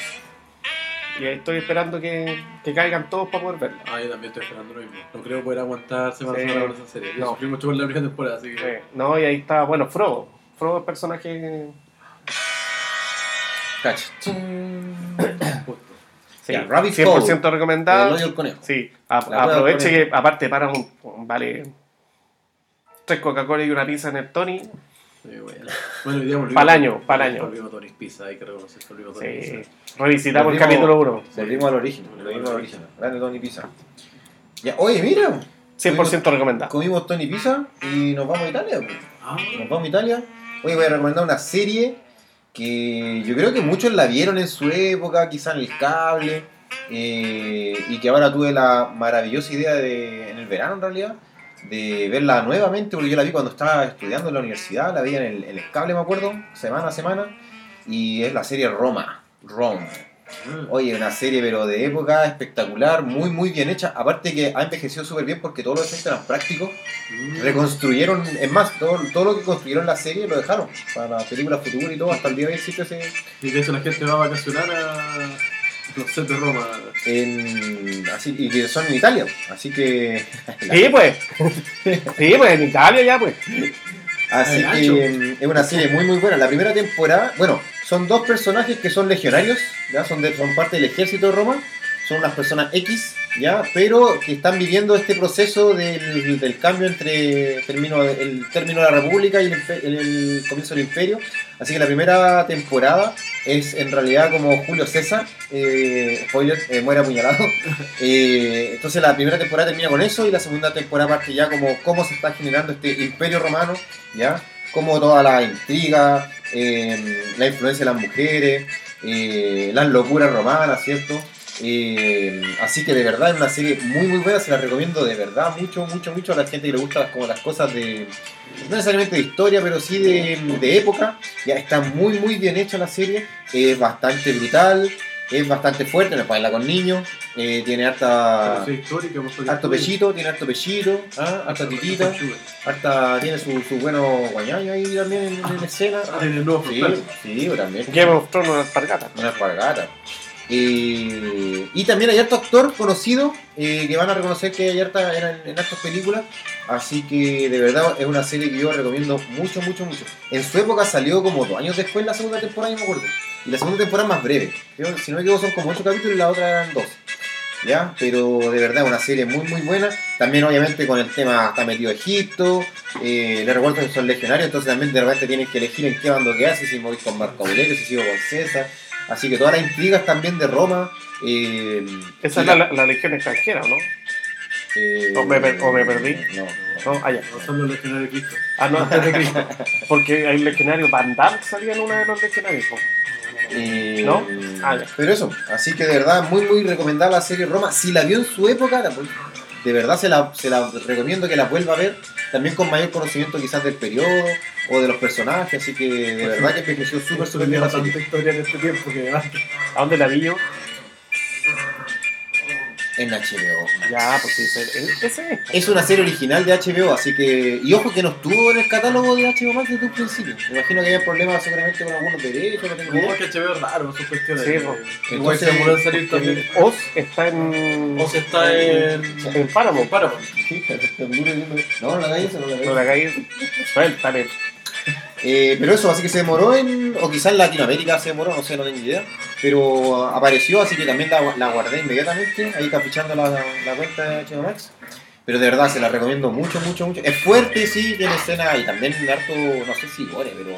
Y ahí estoy esperando que, que caigan todos para poder verla. Ah, yo también estoy esperando lo mismo. No creo poder aguantar semana a Sí. semana con esa serie. Yo No. sufrí mucho con la primera temporada, así que. Sí. No, y ahí está, bueno, Frodo. Frodo es personaje. Justo. Sí, Ya, Rabbit 100% El recomendado. hoyo del conejo. Sí, a- aproveche que aparte para un vale tres Coca-Cola y una pizza en el Tony. Sí, bueno. Bueno, hoy día volvimos. Pa'l año, pa'l año. Volvimos a Tony's Pizza, hay que reconocer que volvimos a Tony's Sí. Pizza. Revisitamos el capítulo 1. Volvimos al origen. Volvimos al origen. Grande Tony Pizza. Ya, oye, mira. 100% recomendado. Comimos Tony Pizza y nos vamos a Italia. pues. Ah, Nos vamos a Italia. Hoy voy a recomendar una serie que yo creo que muchos la vieron en su época, quizá en el cable, eh, y que ahora tuve la maravillosa idea de, en el verano en realidad, de verla nuevamente, porque yo la vi cuando estaba estudiando en la universidad, la vi en el, en el cable, me acuerdo, semana a semana, y es la serie Roma, Rome. Ah. Oye, una serie pero de época espectacular, muy muy bien hecha, aparte que ha envejecido súper bien porque todos los efectos eran prácticos, Mm. reconstruyeron, es más, todo, todo lo que construyeron la serie lo dejaron para la película futura y todo, hasta el día de hoy existe ese Y de hecho la gente va a vacacionar a los sets de Roma. en, así, y que son en Italia, así que Sí, pues. Sí, pues en Italia ya, pues. así que mm, es una serie muy muy buena. La primera temporada, bueno, son dos personajes que son legionarios, ya son de, son parte del ejército de Roma, son unas personas X, ¿ya? Pero que están viviendo este proceso del, del cambio entre término, el término de la República y el, impe- el- el comienzo del Imperio. Así que la primera temporada es en realidad como Julio César, eh, spoiler, eh, muere apuñalado. Eh, entonces la primera temporada termina con eso y la segunda temporada parte ya como cómo se está generando este imperio romano, ¿ya? Como toda la intriga, eh, la influencia de las mujeres, eh, las locuras romanas, ¿cierto? Eh, así que de verdad es una serie muy muy buena, se la recomiendo de verdad mucho, mucho, mucho a la gente que le gusta como las cosas de, no necesariamente de historia, pero sí de, de época. Ya está muy muy bien hecha la serie, es bastante brutal, es bastante fuerte, no es para con niños, eh, tiene harta, harto pechito, tiene harto pechito, ¿ah? harta titita, harta, tiene su, su buenos guañaños ahí también en, en escena. Ah, tiene el nuevo Sí, sí, también. Game of Thrones, una alpargata. Una espargata. Eh, y también hay harto actor conocido eh, que van a reconocer que hay harta en, en hartas películas. Así que de verdad es una serie que yo recomiendo mucho, mucho, mucho. En su época salió como dos años después la segunda temporada, yo me acuerdo. Y la segunda temporada más breve. Creo, si no me equivoco son como ocho capítulos y la otra eran dos. ¿Ya? Pero de verdad una serie muy muy buena. También obviamente con el tema está metido Egipto. Eh, les recuerdo que son legionarios, entonces también de repente tienen que elegir en qué bando quedarse, si me con Marco Aurelio, si sigo con César. Así que todas las intrigas también de Roma. eh, Esa es la, la, la legión extranjera, ¿no? eh, o me o me perdí. No. No, allá. No son los legionarios de Cristo. Ah, no, antes de Cristo. Porque hay un legionario, Van Damme salía en uno de los legionarios. Eh, ¿No? Ah, ya. Pero eso, así que de verdad muy muy recomendable la serie Roma. Si la vio en su época, la- de verdad se la, se la recomiendo que la vuelva a ver. También con mayor conocimiento quizás del periodo o de los personajes. Así que de verdad que envejeció súper Súper súper bien serie. historia en este tiempo que va. ¿A dónde la vi yo? En HBO. Ya, pues sí, ese ese es. Es una serie original de HBO, así que. Y ojo que no estuvo en el catálogo de HBO Max desde un principio. Me imagino que había problemas seguramente con algunos derechos, no tengo que HBO es raro, sus cuestiones. Sí, pues. Igual Entonces, se demoró en salir también. Oz está en. Oz está en. En Paramount. Paramount. No, no la hagáis no la hagáis. No la caí. Suéltale. Eh, pero eso, así que se demoró en. O quizás en Latinoamérica se demoró, no sé, no tengo idea. Pero apareció, así que también la, la guardé inmediatamente, ahí caprichando la, la cuenta de HBO Max. Pero de verdad se la recomiendo mucho, mucho, mucho. Es fuerte, sí, tiene escena y también harto, no sé si gore, pero.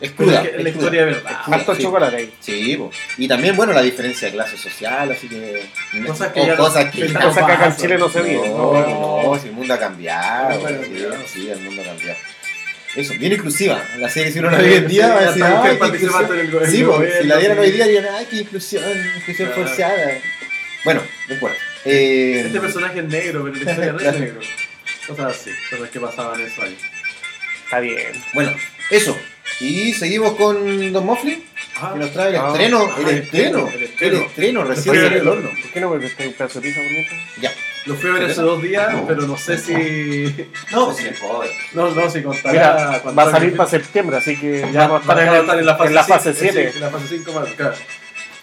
Es Pero cruda. es que es la cruda, historia de verdad. Harto sí. chocolate ahí. Sí, po. y también, bueno, la diferencia de clase social, así que. Cosas que o ya no- cosas que que ya ya Cosa que acá en pasa. Chile no se no, vive. no, si el mundo ha cambiado. Sí, el mundo ha cambiado. Eso, bien inclusiva. La serie, si uno la ve hoy en día, va a decir, en Sí, si la dieran hoy día, dirían, ay, qué inclusión, inclusión Claro. forzada. Bueno, no importa. Eh, Este personaje es negro, pero la historia no es negro. Cosas así, cosas que pasaban esos años. Está bien. bueno, eso. Y seguimos con Don Mofli, Ah, que nos trae el Ah, estreno. ah, el el estreno. estreno, el El estreno. estreno, recién salió del horno. ¿Por qué no me presté un pedazo de pizza por mientras? Ya. Lo fui a ver hace dos días, pero no sé si. No, si. No, no, si contará. Mira, cuando va a salir para septiembre, así que ya va a estar, van a estar en la fase, en la fase cinco, 7. sí, en la fase 5 más, claro.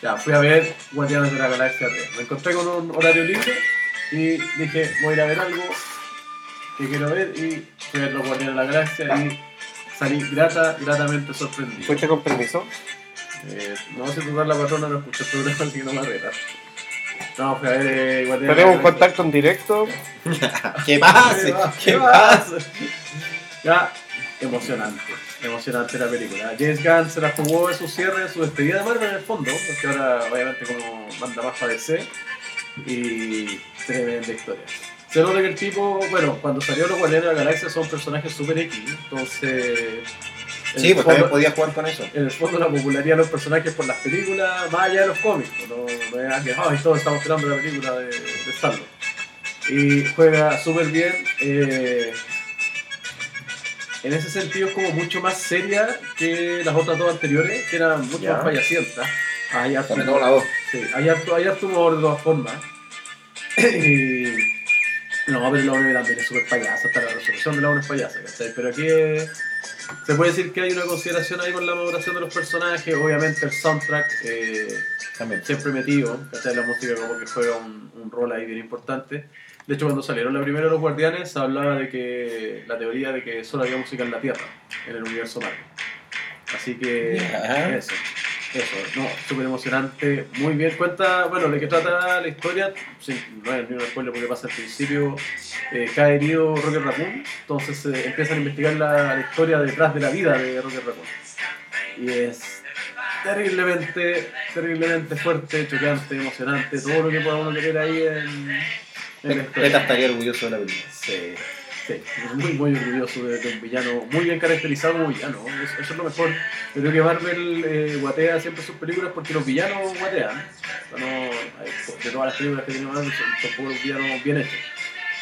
Ya, fui a ver Guardianes de la Galaxia 3. Me encontré con un horario libre y dije, voy a ir a ver algo que quiero ver y fui a ver los Guardianes de la Galaxia y salí grata, gratamente sorprendido. ¿Fuiste con permiso? Eh, no sé tocar la patrona, no escuché el programa, así que no me arregla. No, fui a ver eh, de Tenemos un contacto en directo. ¿Qué pase? ¿Qué pase? Ya, emocionante, emocionante la película. James Gunn se la jugó en su cierre, en su despedida de Marvel en el fondo, porque ahora obviamente como manda más para DC y tremenda historia. Se nota que el tipo, bueno, cuando salió los Guardianes de la Galaxia son personajes super X, entonces... en Sí, pues fondo- también podía jugar con eso. en el fondo la popularidad de los personajes por las películas, más allá de los cómics. No, no es que "Ay, todos estamos esperando la película de, de Star-Lord". Y juega súper bien. eh, en ese sentido es como mucho más seria que las otras dos anteriores, que eran mucho Ya. más payasientas. Hay harto, la voz. sí, hay harto, hay harto humor de todas formas. y, no, pero la obra también es súper payasa, hasta la resolución de la obra es payasa, ¿cachai? Pero aquí eh, se puede decir que hay una consideración ahí con la maduración de los personajes, obviamente el soundtrack eh, También. siempre metido, ¿cachai? La música como que juega un, un rol ahí bien importante. De hecho, cuando salieron la primera de los Guardianes, se hablaba de que la teoría de que solo había música en la Tierra, en el universo Marvel. Así que eso. Eso, no, súper emocionante, muy bien. Cuenta, bueno, de que trata la historia, sí, no es ni un spoiler porque pasa al principio, eh, cae herido Rocket Raccoon, entonces eh, empiezan a investigar la, la historia detrás de la vida de Rocket Raccoon. Y es terriblemente, terriblemente fuerte, choqueante, emocionante, todo lo que uno querer ahí en, en la historia. Beta estaría orgulloso de la película. Sí, sí, muy, muy orgulloso de, un villano, muy bien caracterizado como villano, eso, es lo mejor. Yo creo que Marvel eh, guatea siempre sus películas porque los villanos guatean. O sea, no, hay- de todas las películas que tiene Marvel son, son puros villanos bien hechos.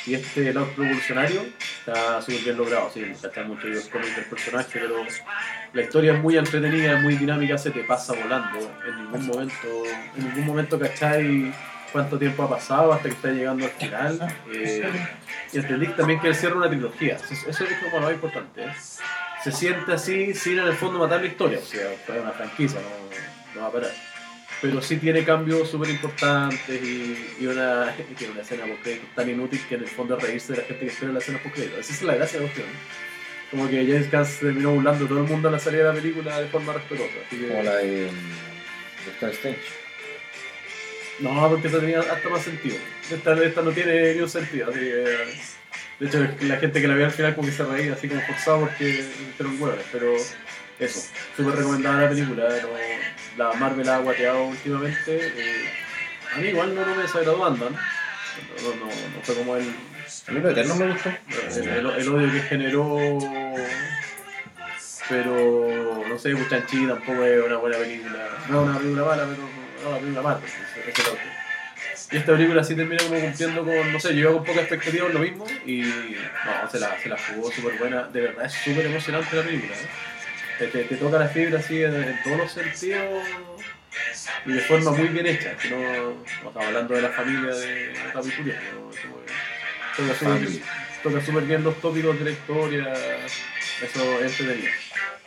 Y este lado revolucionario está súper bien logrado, sí, está mucho los cómics del personaje, pero la historia es muy entretenida, muy dinámica, se te pasa volando. En ningún momento, en ningún momento cachai cuánto tiempo ha pasado hasta que está llegando al final. Eh, y entendí también que él cierra una trilogía. Eso, es como lo más importante. ¿eh? Se siente así sin en el fondo matar la historia. O sea, es una franquicia, no, no va a parar. Pero sí tiene cambios súper importantes y, y una, y una escena post tan inútil que en el fondo es reírse de la gente que espera la escena post Esa es la gracia de la cuestión. Como que James Gunn terminó burlando a todo el mundo a la salida de la película de forma respetuosa. Así que, Como la de Doctor Strange. No, porque esta tenía hasta más sentido. Esta, esta no tiene ni sentido. Así que, de hecho, la gente que la vio al final como que se reía así como forzado porque hicieron huevones. Pero eso, súper recomendada la película. no- la Marvel ha guateado últimamente. eh, a mí igual no, no me desagradó Ant-Man. No, no, no, fue como el, A mí lo eterno me gustó. el, odio que generó. Pero no sé, Buchanchi tampoco es una buena película. No es una película mala, pero no es una película mala. Ese es el otro. Y esta película sí termina como cumpliendo con, no sé, yo iba con poca expectativa en lo mismo y no, se la, se la jugó súper buena. De verdad es súper emocionante la película. ¿eh? Te, te- te toca la fibra así en, en todos los sentidos y de forma muy bien hecha. Que no, no estamos hablando de la familia de Family. toca súper bien los tópicos de la historia, eso es entretenido.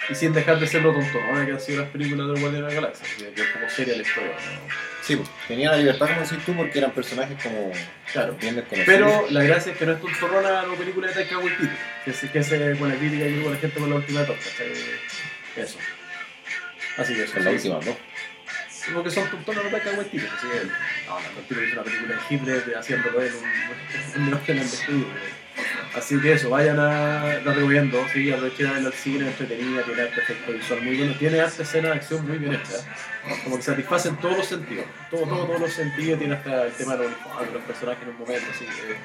Y sin dejar de ser lo ahora que han sido las películas del Guardián de la Galaxia, que es como seria la historia. ¿no? Sí, pues, tenía la libertad, como decís tú, porque eran personajes como Claro. bien desconocidos. Pero la gracia es que no es tontorrona la película de Taika Waititi, que es, que es eh, con la crítica y con la gente con la última torta. Eso. Así que eso. en la última, ¿no? Como que son tontonas de Taika Waititi, así que no, la Waititi hizo una película de Hitler haciéndolo él un, en vestido. Así que eso, vayan a la recomiendo, sí, aprovechen a verla al cine, entretenida, tiene arte efecto visual muy bueno, tiene arte escena de acción muy bien hecha, como que satisfacen todos los sentidos, todo, todo, todos los sentidos, tiene hasta el tema de los, uniformes, los personajes en un momento, así que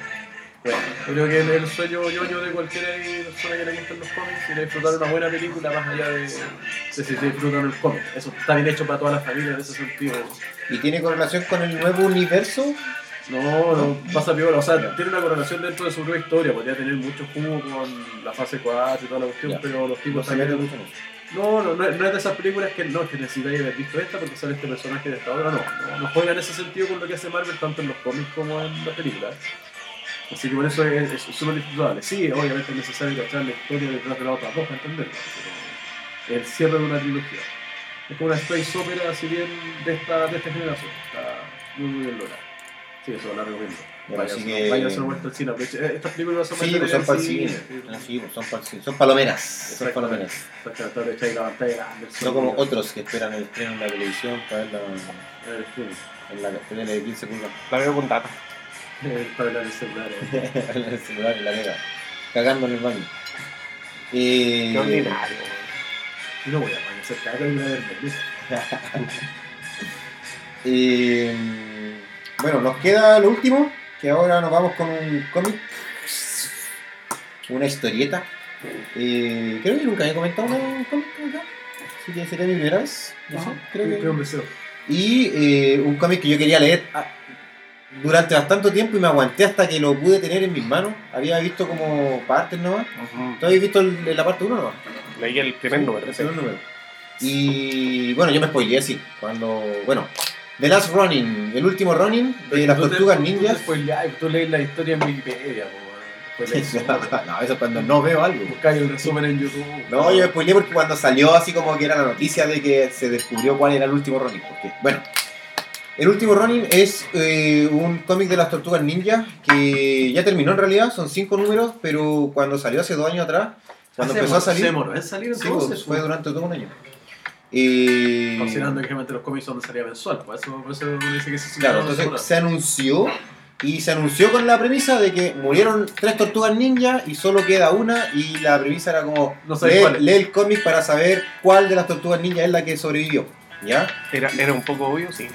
bueno, yo creo que el, el sueño yo de cualquier persona que le gusten los cómics y de disfrutar una buena película más allá de, de si disfrutan el cómic, eso está bien hecho para todas las familias en ese sentido. ¿Y tiene correlación con el nuevo universo? No, no pasa piola. O sea, tiene una correlación dentro de su propia historia. Podría tener mucho jugo con la fase 4 y toda la cuestión, pero los No tipos mete también. mucho. No, no, no, es- no es de esas películas que no, que necesitáis haber visto esta porque sale este personaje de esta obra. No, no, no juega en ese sentido con lo que hace Marvel, tanto en los cómics como en las películas. Así que por eso es súper disfrutable. Sí, obviamente es necesario cachar la historia detrás de las otras dos para entenderlo. pero El cierre de una trilogía. Es como una space opera, así bien de esta, de esta generación. Está muy, muy bien lograda. Sí, eso la recomiendo. Bueno, Vaya, así a que- vaya a hacer vuelta al cine. Eh, Estas películas son Sí, más pues de son para el cine, cine. sí. Pues son para el cine. Son palomeras. Son palomeras. La No como otros que esperan el estreno en la televisión para verla el film, en la tele de 15 pulgadas. La veo con data. el para hablar el celular. eh. en el celular, en la mega. Cagando en el baño. Y... Qué ordinario. No voy a y una vez me Y, mm, bueno, nos queda lo último, que ahora nos vamos con un cómic, una historieta. Eh, creo que nunca había comentado un cómic acá, así que sería mi primera vez. No sé, creo que- Creo. Y eh, un cómic que yo quería leer ah, durante bastante tiempo y me aguanté hasta que lo pude tener en mis manos. Había visto como partes nomás. ¿Tú habías visto el- la parte 1 nomás? Leí el primer número. El número. Y bueno, yo me spoileé así. Cuando, bueno, The Last Running, el último running de las tortugas ninjas. Tú, después ya, tú lees la historia en Wikipedia, no, eso es cuando no veo algo. Buscáis el resumen en YouTube. No, yo spoileé porque cuando salió así como que era la noticia de que se descubrió cuál era el último running. Porque, bueno, el último running es eh, un cómic de las tortugas ninjas que ya terminó en realidad, son cinco números, pero cuando salió hace dos años atrás, cuando empezó a demoró- Se salir, demoró en salir sí, entonces. pues, fue durante todo un año. Y... Considerando que generalmente los cómics son de salida mensual, por eso, por eso uno dice que se Claro, entonces se anunció y se anunció con la premisa de que murieron tres tortugas ninja y solo queda una y la premisa era como No lee, el cómic para saber cuál de las tortugas ninja es la que sobrevivió. ¿Ya? Era, era un poco obvio, sí.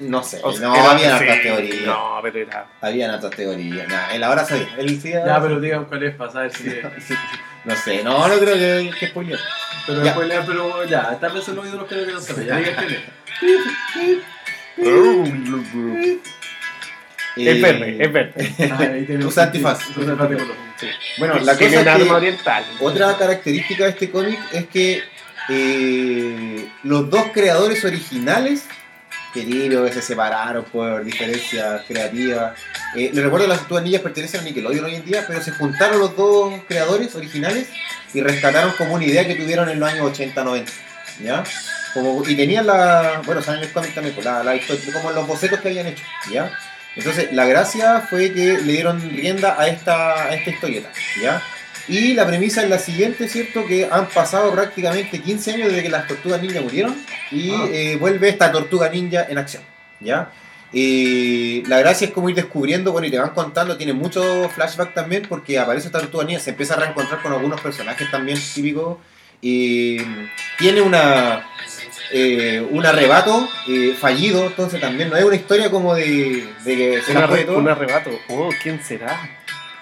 No sé, O sea, no, era- había sí, otras teorías. No, pero era. Habían otras teorías. Nah, él ahora sabía. Él sí- Ya, pero digan cuál es para saber si. No sé, no, no creo que, que spoiler. Pero Ya. le pero ya, tal vez en los ídolos creo que no sabe. Ya quién es. Eh, Es verde, es verde. Ah, Usa antifaz. Sí. Bueno, la cosa es arma que oriental. otra característica de este cómic es que eh, los dos creadores originales, que digo que se separaron por diferencias creativas, eh, les recuerdo que las tortugas ninjas pertenecen a Nickelodeon hoy en día, pero se juntaron los dos creadores originales y rescataron como una idea que tuvieron en los años 80-90. ¿Ya? Como, y tenían la. Bueno, salen en el cómic también, pues, la, la historia, como los bocetos que habían hecho. ¿Ya? Entonces, la gracia fue que le dieron rienda a esta, a esta historieta, ¿ya? Y la premisa es la siguiente, ¿cierto? Que han pasado prácticamente 15 años desde que las tortugas ninja murieron y Ah. eh, vuelve esta tortuga ninja en acción, ¿ya? Y la gracia es como ir descubriendo, bueno, y te van contando, tiene mucho flashback también porque aparece esta tortuga ninja, se empieza a reencontrar con algunos personajes también típicos y tiene una eh, un arrebato eh, fallido, entonces también no es una historia como de, de que se Un, la todo. un arrebato. Oh, ¿quién será?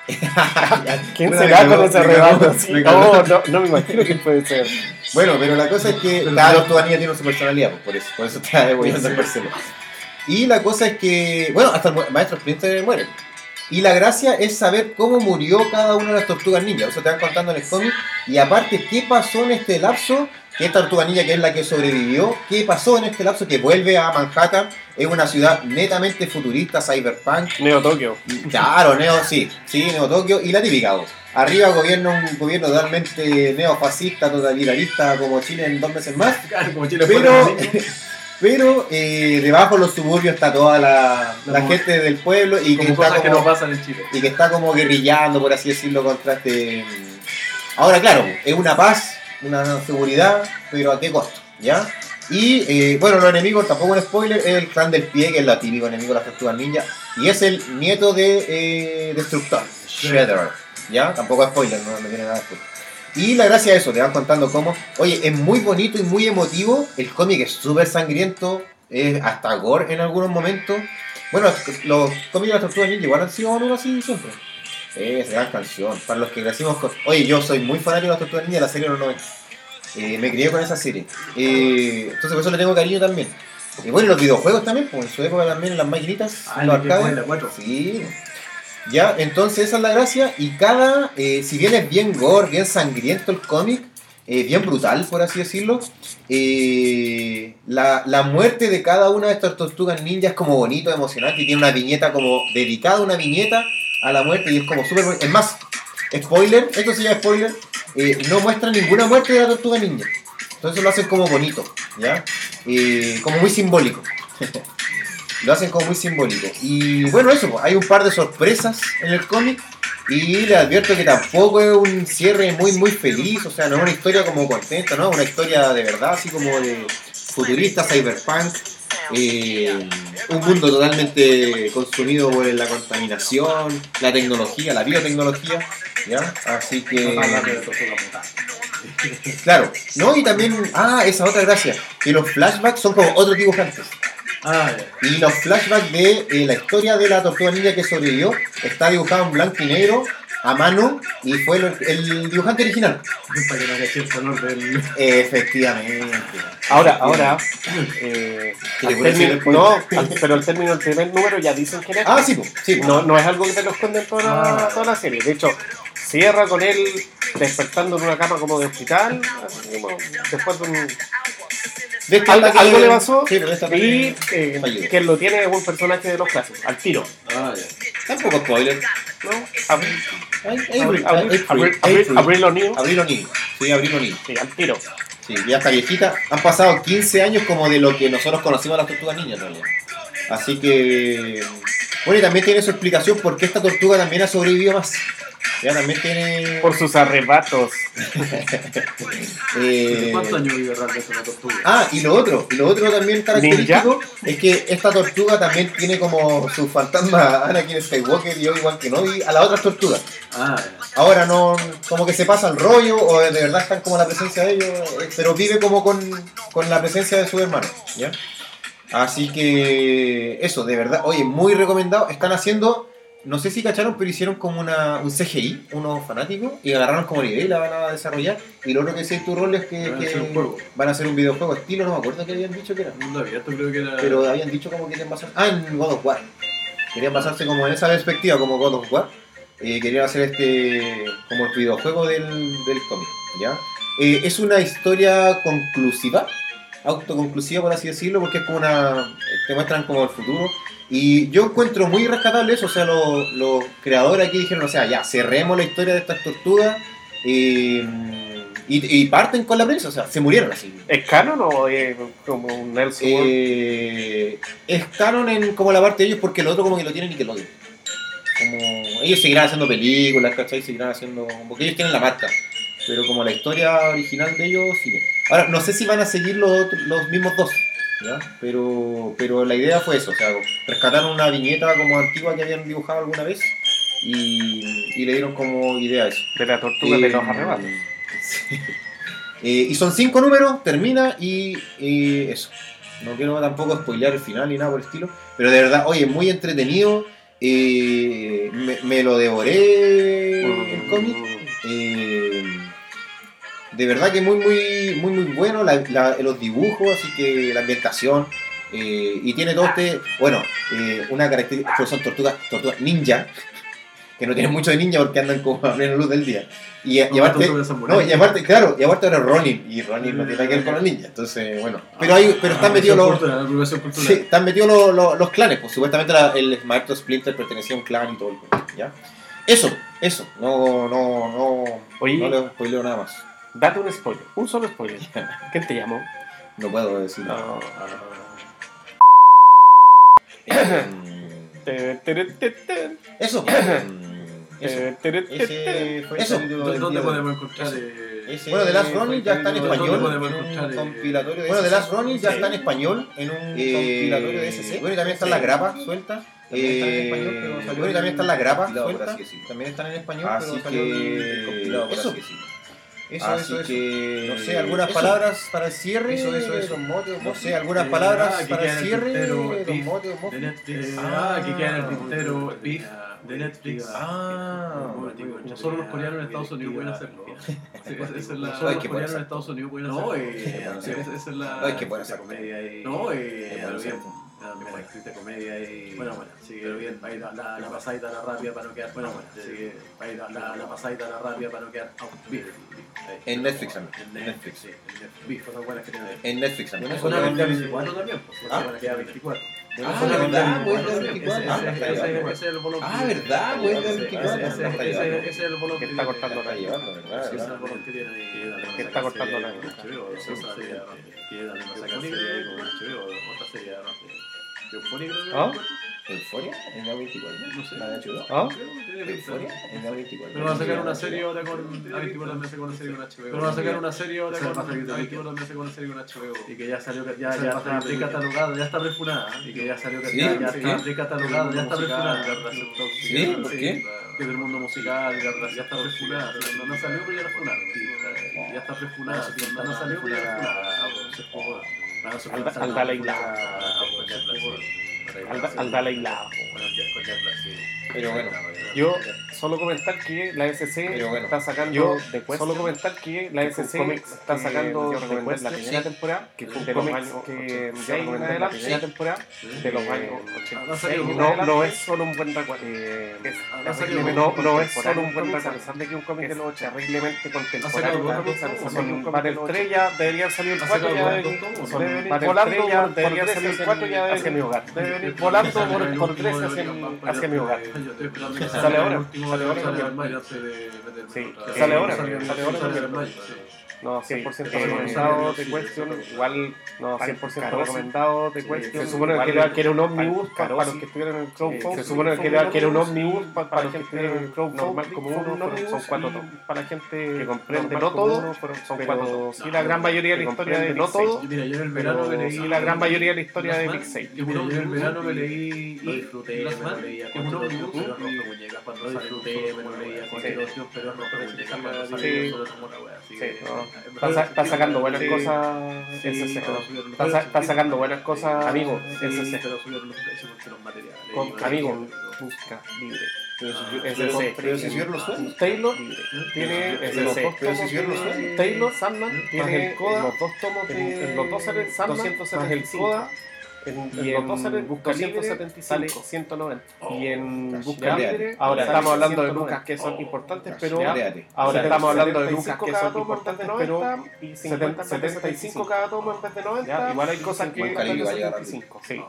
¿Quién Bueno, será con ese arrebato? Sí. me cagó. No, no, no me imagino quién puede ser. Bueno, pero la cosa es que cada no- tortuga ninja tiene su personalidad, pues, por eso, por eso está devolviendo el personaje. Y la cosa es que, bueno, hasta el maestro Splinter muere. Y la gracia es saber cómo murió cada una de las tortugas ninja. Eso te van contando en el cómic. Y aparte, qué pasó en este lapso. Que esta tortuga ninja, que es la que sobrevivió, qué pasó en este lapso que vuelve a Manhattan. Es una ciudad netamente futurista, cyberpunk. Neo Tokio. Claro, Neo, sí, sí, Neo Tokio. Y la típica, vos. Arriba gobierna un gobierno totalmente neofascista, totalitarista, como Chile en dos meses más. Claro, como Chile Pero, pero eh, debajo de los suburbios está toda la, la Como- gente del pueblo y que, como está que no como, pasan en Chile. y que está como guerrillando, por así decirlo, contra este... Ahora, claro, es una paz, una seguridad, pero ¿a qué costo? ¿Ya? Y eh, bueno, los enemigos, tampoco un spoiler, es el clan del pie, que es el típico enemigo de las tortugas ninja, y es el nieto de eh, Destructor, Shredder. ¿Ya? Tampoco es spoiler, no, no tiene nada de spoiler. Y la gracia de eso, te van contando cómo, oye, es muy bonito y muy emotivo, el cómic es súper sangriento, es hasta gore en algunos momentos. Bueno, los cómics de las tortugas ninja igual han sido así siempre. Es gran canción, para los que crecimos con... Oye, yo soy muy fanático de las tortugas ninja, la serie de los 90. Eh, me crié con esa serie. Eh, entonces por eso le tengo cariño también. Y bueno, los videojuegos también, pues en su época también las maquinitas, Ah, los arcades. Sí. Ya, entonces esa es la gracia. Y cada, eh, si bien es bien gore, bien sangriento el cómic, eh, bien brutal, por así decirlo, eh, la, la muerte de cada una de estas tortugas ninjas es como bonito, emocionante, y tiene una viñeta como dedicada, una viñeta a la muerte, y es como súper. Es más, spoiler, esto se llama spoiler, no muestra ninguna muerte de la tortuga ninja. Entonces lo hacen como bonito, ¿ya? Como muy simbólico. lo hacen como muy simbólico. Y bueno, eso, pues, hay un par de sorpresas en el cómic. Y le advierto que tampoco es un cierre muy, muy feliz. O sea, no es una historia como contenta, ¿no? Una historia de verdad, así como de futurista, cyberpunk. eh, un mundo totalmente consumido por la contaminación, la tecnología, la biotecnología. ¿Ya? Así que. Claro, ¿no? Y también, ah, esa otra gracia, que los flashbacks son como otros dibujantes. Ah. Y los flashbacks de eh, la historia de la tortuga ninja que sobrevivió está dibujado en blanco y negro, a mano, y fue el, el dibujante original. Para que no caché el color del. Efectivamente. Ahora, ahora. Eh, ¿Qué al te parece término- el no, al- pero el término del primer número ya dicen quién es. Ah, sí, pues, sí. No, no es algo que te lo esconden toda la, Ah. toda la serie. De hecho, cierra con él despertando en una cama como de hospital. así como después de un. De esta Algo, algo le pasó. Sí, pero de esta Y eh, quien lo tiene es un personaje de los clásicos, al tiro. Ah, ya. Tampoco spoiler. ¿no? Abril, Abril, Abril, Abril, Abril, Abril, Abril, Abril O'Neil. Abril O'Neil. Sí, Abril O'Neil. Sí, al tiro. Sí, ya está viejita. Han pasado 15 años como de lo que nosotros conocimos a las tortugas niñas en realidad. Así que. Bueno, y también tiene su explicación por qué esta tortuga también ha sobrevivido más. Ya también tiene. Por sus arrebatos. eh, ¿Cuántos años vive realmente una tortuga? Ah, y lo otro, y lo otro también característico es que esta tortuga también tiene como su fantasma Anakin Skywalker y Obi-Wan Kenobi a las otras tortugas. Ah, Ahora no, como que se pasa el rollo o de verdad están como la presencia de ellos, eh, pero vive como con, con la presencia de su hermano, ¿ya? Así que eso, de verdad, oye, muy recomendado. Están haciendo, no sé si cacharon, pero hicieron como una, un CGI, unos fanáticos, y agarraron como la idea y la van a desarrollar. Y lo otro que sé tu rol es que, Van a que hacer un juego. van a hacer un videojuego estilo, no me acuerdo que habían dicho que era. mundo abierto creo que era. Pero habían dicho como querían basarse. Ah, en God of War. Querían basarse como en esa perspectiva, como God of War. Eh, querían hacer este. como el videojuego del, del cómic, ¿ya? Eh, es una historia conclusiva, autoconclusiva por así decirlo, porque es como una. te muestran como el futuro. Y yo encuentro muy rescatable eso, o sea, los, los creadores aquí dijeron, o sea, ya, cerremos la historia de estas tortugas. eh, y, y parten con la prensa, o sea, se murieron así. ¿Es canon o es como un Nelson? Eh, es canon en como la parte de ellos porque lo otro como que lo tienen y que lo odian. Como ellos seguirán haciendo películas, ¿cachai? Seguirán haciendo. Porque ellos tienen la marca. Pero como la historia original de ellos sigue. Ahora, no sé si van a seguir los, los mismos dos. ¿Ya? Pero, pero la idea fue eso, o sea, rescataron una viñeta como antigua que habían dibujado alguna vez y, y le dieron como idea eso. de la tortuga de los Eh, arrebatos. sí. Eh, y son cinco números, termina y, y eso. No quiero tampoco spoilear el final ni nada por el estilo. Pero de verdad, oye, muy entretenido. eh, me, me lo devoré el cómic. eh, de verdad que muy, muy, muy, muy bueno. la- la- los dibujos, así que la ambientación. eh, y tiene todo este. Bueno, eh, una característica. Son tortugas, tortugas ninja. Que no tienen mucho de ninja porque andan como a plena luz del día. Y, y No, aparte, tortuga samurái. no, y aparte, claro, y aparte ahora Ronin, y Ronin no tiene nada que ver con los ninjas, entonces, bueno. Pero hay, pero están metidos los, Cultural, sí, están metidos los, los, los clanes, pues supuestamente la- el maestro Splinter pertenecía a un clan y todo ¿ya? Eso, eso, no, no, no, Oye, no le spoileo nada más. Date un spoiler, un solo spoiler. ¿Quién te llamó? No puedo decirlo. No. Eso, eso. te- te- te- te- Ese fue el Eso, capítulo ¿dó- del ¿dónde podemos encontrar? Eh, bueno, The Last Ronin ya está en ¿Dónde español. eh, compilatorio bueno, The Last Ronin ya está en español en un compilatorio de SC. Bueno, y también están las grapas sueltas. También están en Eh, español, pero salió bueno, y también están las grapas sueltas. También están en español, Así pero salió eso. Eso, Así eso, eso. que No sé, algunas eso. palabras para el cierre. Eso, eso, eso. Don Mote, no sé, algunas Eh, palabras ah, que para el cierre. tintero, Don Beef, Mote, Don Mote. de Netflix. Ah, Ah, que queda en el tintero Beef de Netflix. Ah, no solo los coreanos en Estados Unidos pueden hacerlo. Esa es la. Solo los coreanos en Estados Unidos pueden No, hacerlo. eh, Sí, esa es la. Ay, qué buena esa comedia. No, eh, Ah, comedia y. Bueno, bueno, sí, Pero bien, ahí la, la, la pasadita, la rápida para no quedar. Bueno, bueno, sí, ahí la, la, la pasadita, la rápida para no quedar. Oh, beef. En Netflix también. En En Netflix, Netflix. sí, en Netflix. Beef, cosas buenas que tiene. En Netflix también. Lo- venta 24 también, pues. Ah, Una queda 24. Ah, Es una ¿verdad? venta Web 24, 24. ese- Ah, ese- está ese- llevando. Ese es el bono. Ah, ¿verdad? Web Ese- 24. ese- ese- Está ese- llevando. Ese es el bono Que está cortando la llevando, ¿verdad? Ese es el bono que tiene. Que está cortando la- más además de Euphoria, creo que ¿Ah? ¿Euforia? ¿En la 24? No sé. ¿La de HBO? ¿Ah? ¿Euforia? ¿En la 24? Pero van a sacar una serie ahora con. A24 también con una serie con HBO. Pero van a sacar una serie ahora con. A24 también con una serie con HBO. Y que ya salió. Ya, ya está precatalogada, ya está prefunada. Y que ya salió. ¿Sí? Ya, ya está precatalogada, ya está prefunada. ¿Sí? ¿Por qué? Que del mundo musical, ya, ya está prefunada. No, no salió, pero ya la funaron. Ya está prefunada. No, no salió, pero ya la funaron. Al- al Dalai Lama. Al Dalai Lama. Pero bueno. Yo solo comentar que la SC bueno, está sacando yo de Solo comentar que la SC está sacando de Quest la primera temporada, que fue de los años que ya ahí en adelante, la primera temporada de los años 86. No, no es solo un buen recuerdo. eh, no, no es solo un buen recuerdo, a pesar de que un cómic de los 80 terriblemente contemporáneo. son- para el los 3 ya deberían salir el Ha 4 sacado ya deberían volando 3 ya por- debería por salir el tres 4 ya hacia mi hogar. Volando por, el por último 3 de- hacia, para- hacia mi hogar. Sale ahora, sale ahora, sale sale en mayo, antes de Sí, ahora, sale ahora, No, 100% Sí. recomendado Sí. de Question. Igual, no, 100% Caro, sí. recomendado de Sí, Question. se supone igual que era, que era un ómnibus Caro, para los que estuvieran en el Eh, crowdfunding. se Se supone que era, que era un ómnibus para, para los que gente estuvieran en el crowdfunding normal como uno. Son y cuatro tomos. Para la gente que comprende no todo, son cuatro tomos. No, la gran mayoría de la historia de no todo, Mira, yo en el verano Pero me leí. sí, la gran mayoría de la historia de. Yo en el verano me leí y disfruté, me lo leía pero y- disfruté, me lo leía con pero rompe muñecas cuando Sí. sale solo como una wea, así Sí, que- no. en Está, verdad, sa- está sí, sacando buenas cosas. sacando buenas cosas, amigo. Sí, SC. pero subieron los precios porque los materiales. Con- y no amigo, busca libre. Pero si subieron los sueldos. Taylor tiene Pero- los si subieron sueldos. Taylor Sandman tiene el Coda, los dos tomos los dos salen Sandman, más el 275. Coda en, Y en en dos salen Busca Libre 275 sale 190 y en. Busca Libre ahora estamos hablando de 190. lucas que son importantes pero ahora estamos hablando de 75 lucas que cada son importantes pero 90 y 50 75 cada tomo en vez de 90 igual hay cosas que Busca Libre va a llegar 75 sí.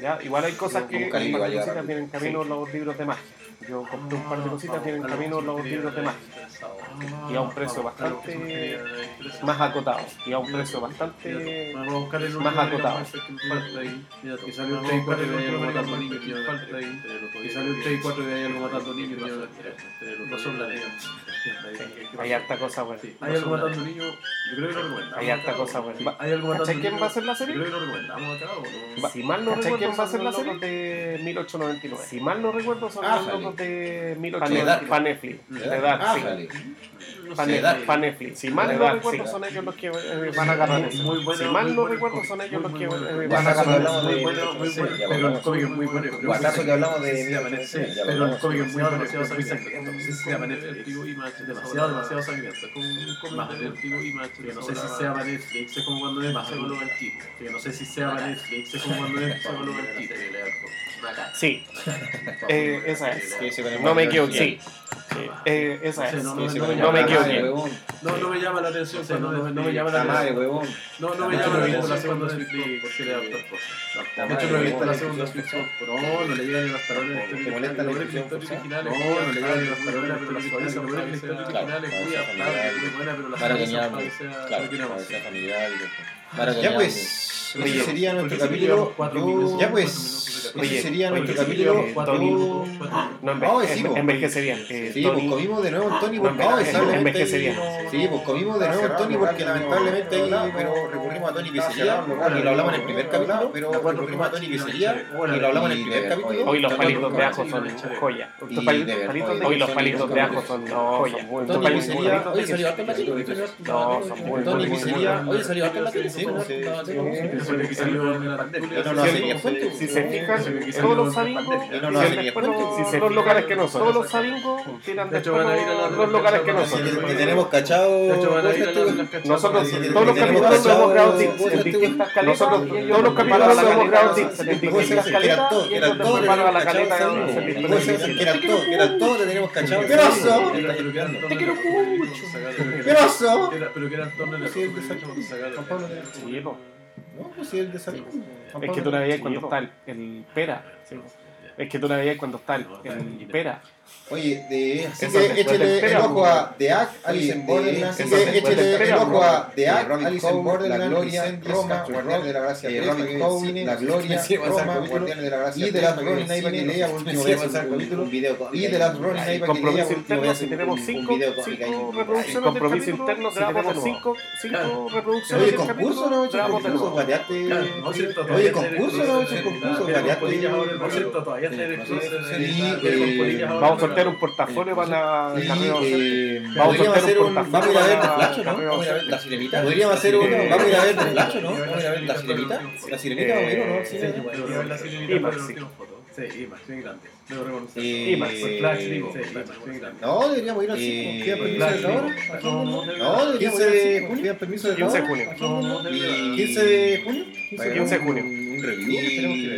Ya, igual hay cosas que Busca Libre va a un par de llegar cositas vienen en camino Sí. los libros de magia yo compré un par de cositas vienen en camino los libros de magia y a un precio bastante más acotado y a un precio bastante el más acotado. Y salió un Vamos a 3 y buscar 4 el y de ahí algo matando que niños. Y salió un 3 y 4 y de ahí algo matando niños. No son la hay harta cosa buena Hay algo matando niños. Yo creo que lo recomendamos. hay harta cosa buena Hay algo matando ¿Cachai quién va a ser la Yo serie? creo que lo recomendamos acá. Si mal no ¿Cachai recuerdo, quién va a ser la serie? de 1899. Si mal no recuerdo, son Ah, los de De 1899. Dark. Para Netflix. ¿De De Dark? Dark, sí. jale. Para De Netflix, Dark. pa' Netflix. Si mal no recuerdo, son ellos los que eh, van a agarrar eso. Si mal no recuerdo, son ellos los que eh, muy van a agarrar eso. Muy bueno, muy sí, bueno. ya Pero el cómic es muy bueno. Que hablamos de Sí, 1999, ya Pero el cómic es muy bueno. Demasiado Demasiado sangriento. demasiado, demasiado sangriento. Es como un cómic Más de adultivo y más que no sé si sea para Netflix, es como cuando es Más solo el tipo. Que no sé si sea para Netflix, es como cuando es solo el tipo. Sí, eh, esa es. Sí, sí, con el No me equivoqué. Sí, Sí, eh, esa Sí, es. no, Sí, sí, no no me equivoqué. No, no me llama la atención, o sea, no, no, no me llama la atención. No, no me La llama la atención la segunda Netflix le cosas. De hecho, no he visto la segunda No, no le llegan ni las. No, no le llegan ni las parolas, pero la Claro, muy muy pero familiar Ya pues, sería nuestro capítulo. Ya pues, Oye, ese sería nuestro capítulo. cuatro Tony- minutos, No, minutos. enve- No, sí. Eh, pues Tony- comimos de nuevo Tony No, porque lamentablemente. Sí, pues comimos de nuevo Tony porque lamentablemente ahí pero recurrimos a Tony Pizzería y lo hablamos en el primer capítulo, pero recurrimos a Tony Pizzería y lo hablamos en el primer capítulo. Hoy los palitos de ajo son joya. Hoy los palitos de ajo son no, joya. Tony palitos- Pizzería, de salió queso. harto en la tele. No, son muy Tony buenos. Pizzería, oye, salió harto en la tele. Sí, Sí, pues, no cuento. Si se fijan, Todos los sabingos, los locales que no son. Todos los sabingos tiran después los- locales que no son. Que tenemos. Nosotros, todos los tenemos capítulos lo hemos grabado en distintas caletas. Todos los todos los capítulos capítulos lo hemos grabado en distintas caletas todos, y que eran ellos todos, después van a la caleta que eran todos, que eran todos, le tenemos cachado. ¿Qué ¿Qué pasó? pasó? Te quiero mucho. Pero que eran de Sí, el Sí. No, pues sí, el de San- Es que tú la veías cuando está el, el pera. Es que tú la veías cuando está el, el pera. Oye, de, así que el ojo a The Act, Alice in de- Borderland, eso así que después échale del el ojo a. The Act, Alice in La Gloria, Roma, de la Gracia eh, Robin La Gloria, Roma, Guardianes de la Gracia y de las Ronin que sí, último vez un- video Y de las Ronin para que lea último vez un- video cinco reproducciones Compromiso capítulo, interno, si grabamos cinco, reproducciones Oye, del concurso capítulo, no, hecho grabamos de concurso, cierto, Oye, concurso, no, concurso, eh, Vamos sortear un portafolio para la Y, carrera. eh, Vamos a podríamos sortear hacer un un. portafolio Vamos a ir a ver The Flash, ¿no? carrera. Vamos a ir a ver La sirenita. Podríamos hacer un. Vamos a ir a ver The Flash, ¿no? Sí, Vamos a ir a ver la sirenita. La sirenita, Eh, vamos a ir, ¿o no? Sí, la sirenita, IMAX, sí. bien grande. Debo reconocer. Eh, IMAX, Fue Flash, digo. Sí, IMAX, bien grande. No, deberíamos ir al Eh, cine. ¿Pida permiso de. No, No, deberíamos 15 ir al de cine. junio. ¿Pida permiso de 15 de junio. no, Y- 15 de junio. Para que 15 de junio. Un, review que tenemos que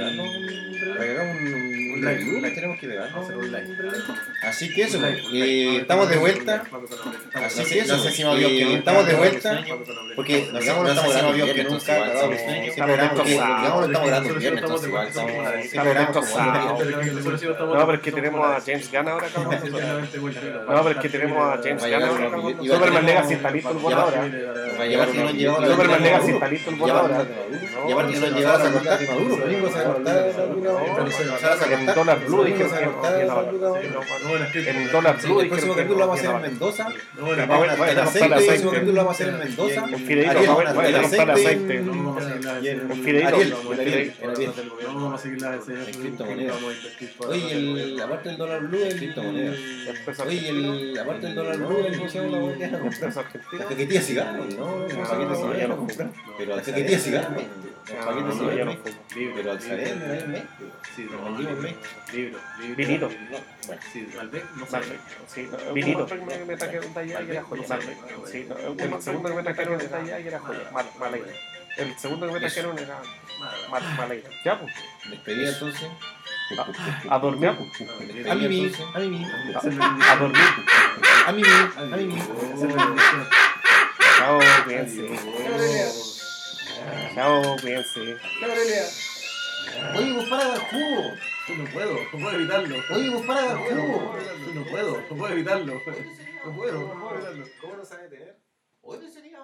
tenemos que pegar. Así que eso, eh, estamos de vuelta. Así que eso, eh, estamos de vuelta. Porque no estamos grabando viernes nunca, digamos, estamos grabando viernes, entonces igual estamos. No, pero es que tenemos a James Gunn ahora. No, pero es que tenemos a James Gunn ahora. Superman Legacy está listo el ahora. Superman de Legacy Maduro. está listo el ahora. aparte y aparte que no han llegado a cortar de Maduro, pues, Domingo se va a cortar En dólar blue dijeron que En dólar blue el próximo capítulo lo vamos a hacer no, en. Mendoza. El próximo capítulo lo vamos a hacer en Mendoza. Fideito, el aceite. en- fideito. Vamos a seguir las. En criptomonedas. Oye, el, aparte del dólar blue, el criptomoneda. Oye, el, aparte del dólar blue, el ¿cómo se llama la ¿no? Pero la No, no. Pero al saber. Sí, no, libro, libro. Vinito. Bueno, Sí, Malbec, no sé. Malbec, sí, vinito. Me, me trajeron de allá y era joya. Malbec, sí, no, el segundo que me trajeron de allá y era joya. El segundo que me trajeron era. Ya, pues. despedida entonces. A dormir. A mí, a mí, A dormir. a mí, a mí. Chao, cuídense. Chao, cuídense. Oye, pues para dar jugo. No puedo, no puedo evitarlo. Oye, pues para dar jugo. No puedo, no puedo evitarlo. No puedo, no puedo evitarlo. ¿Cómo no sabe tener? Hoy sería.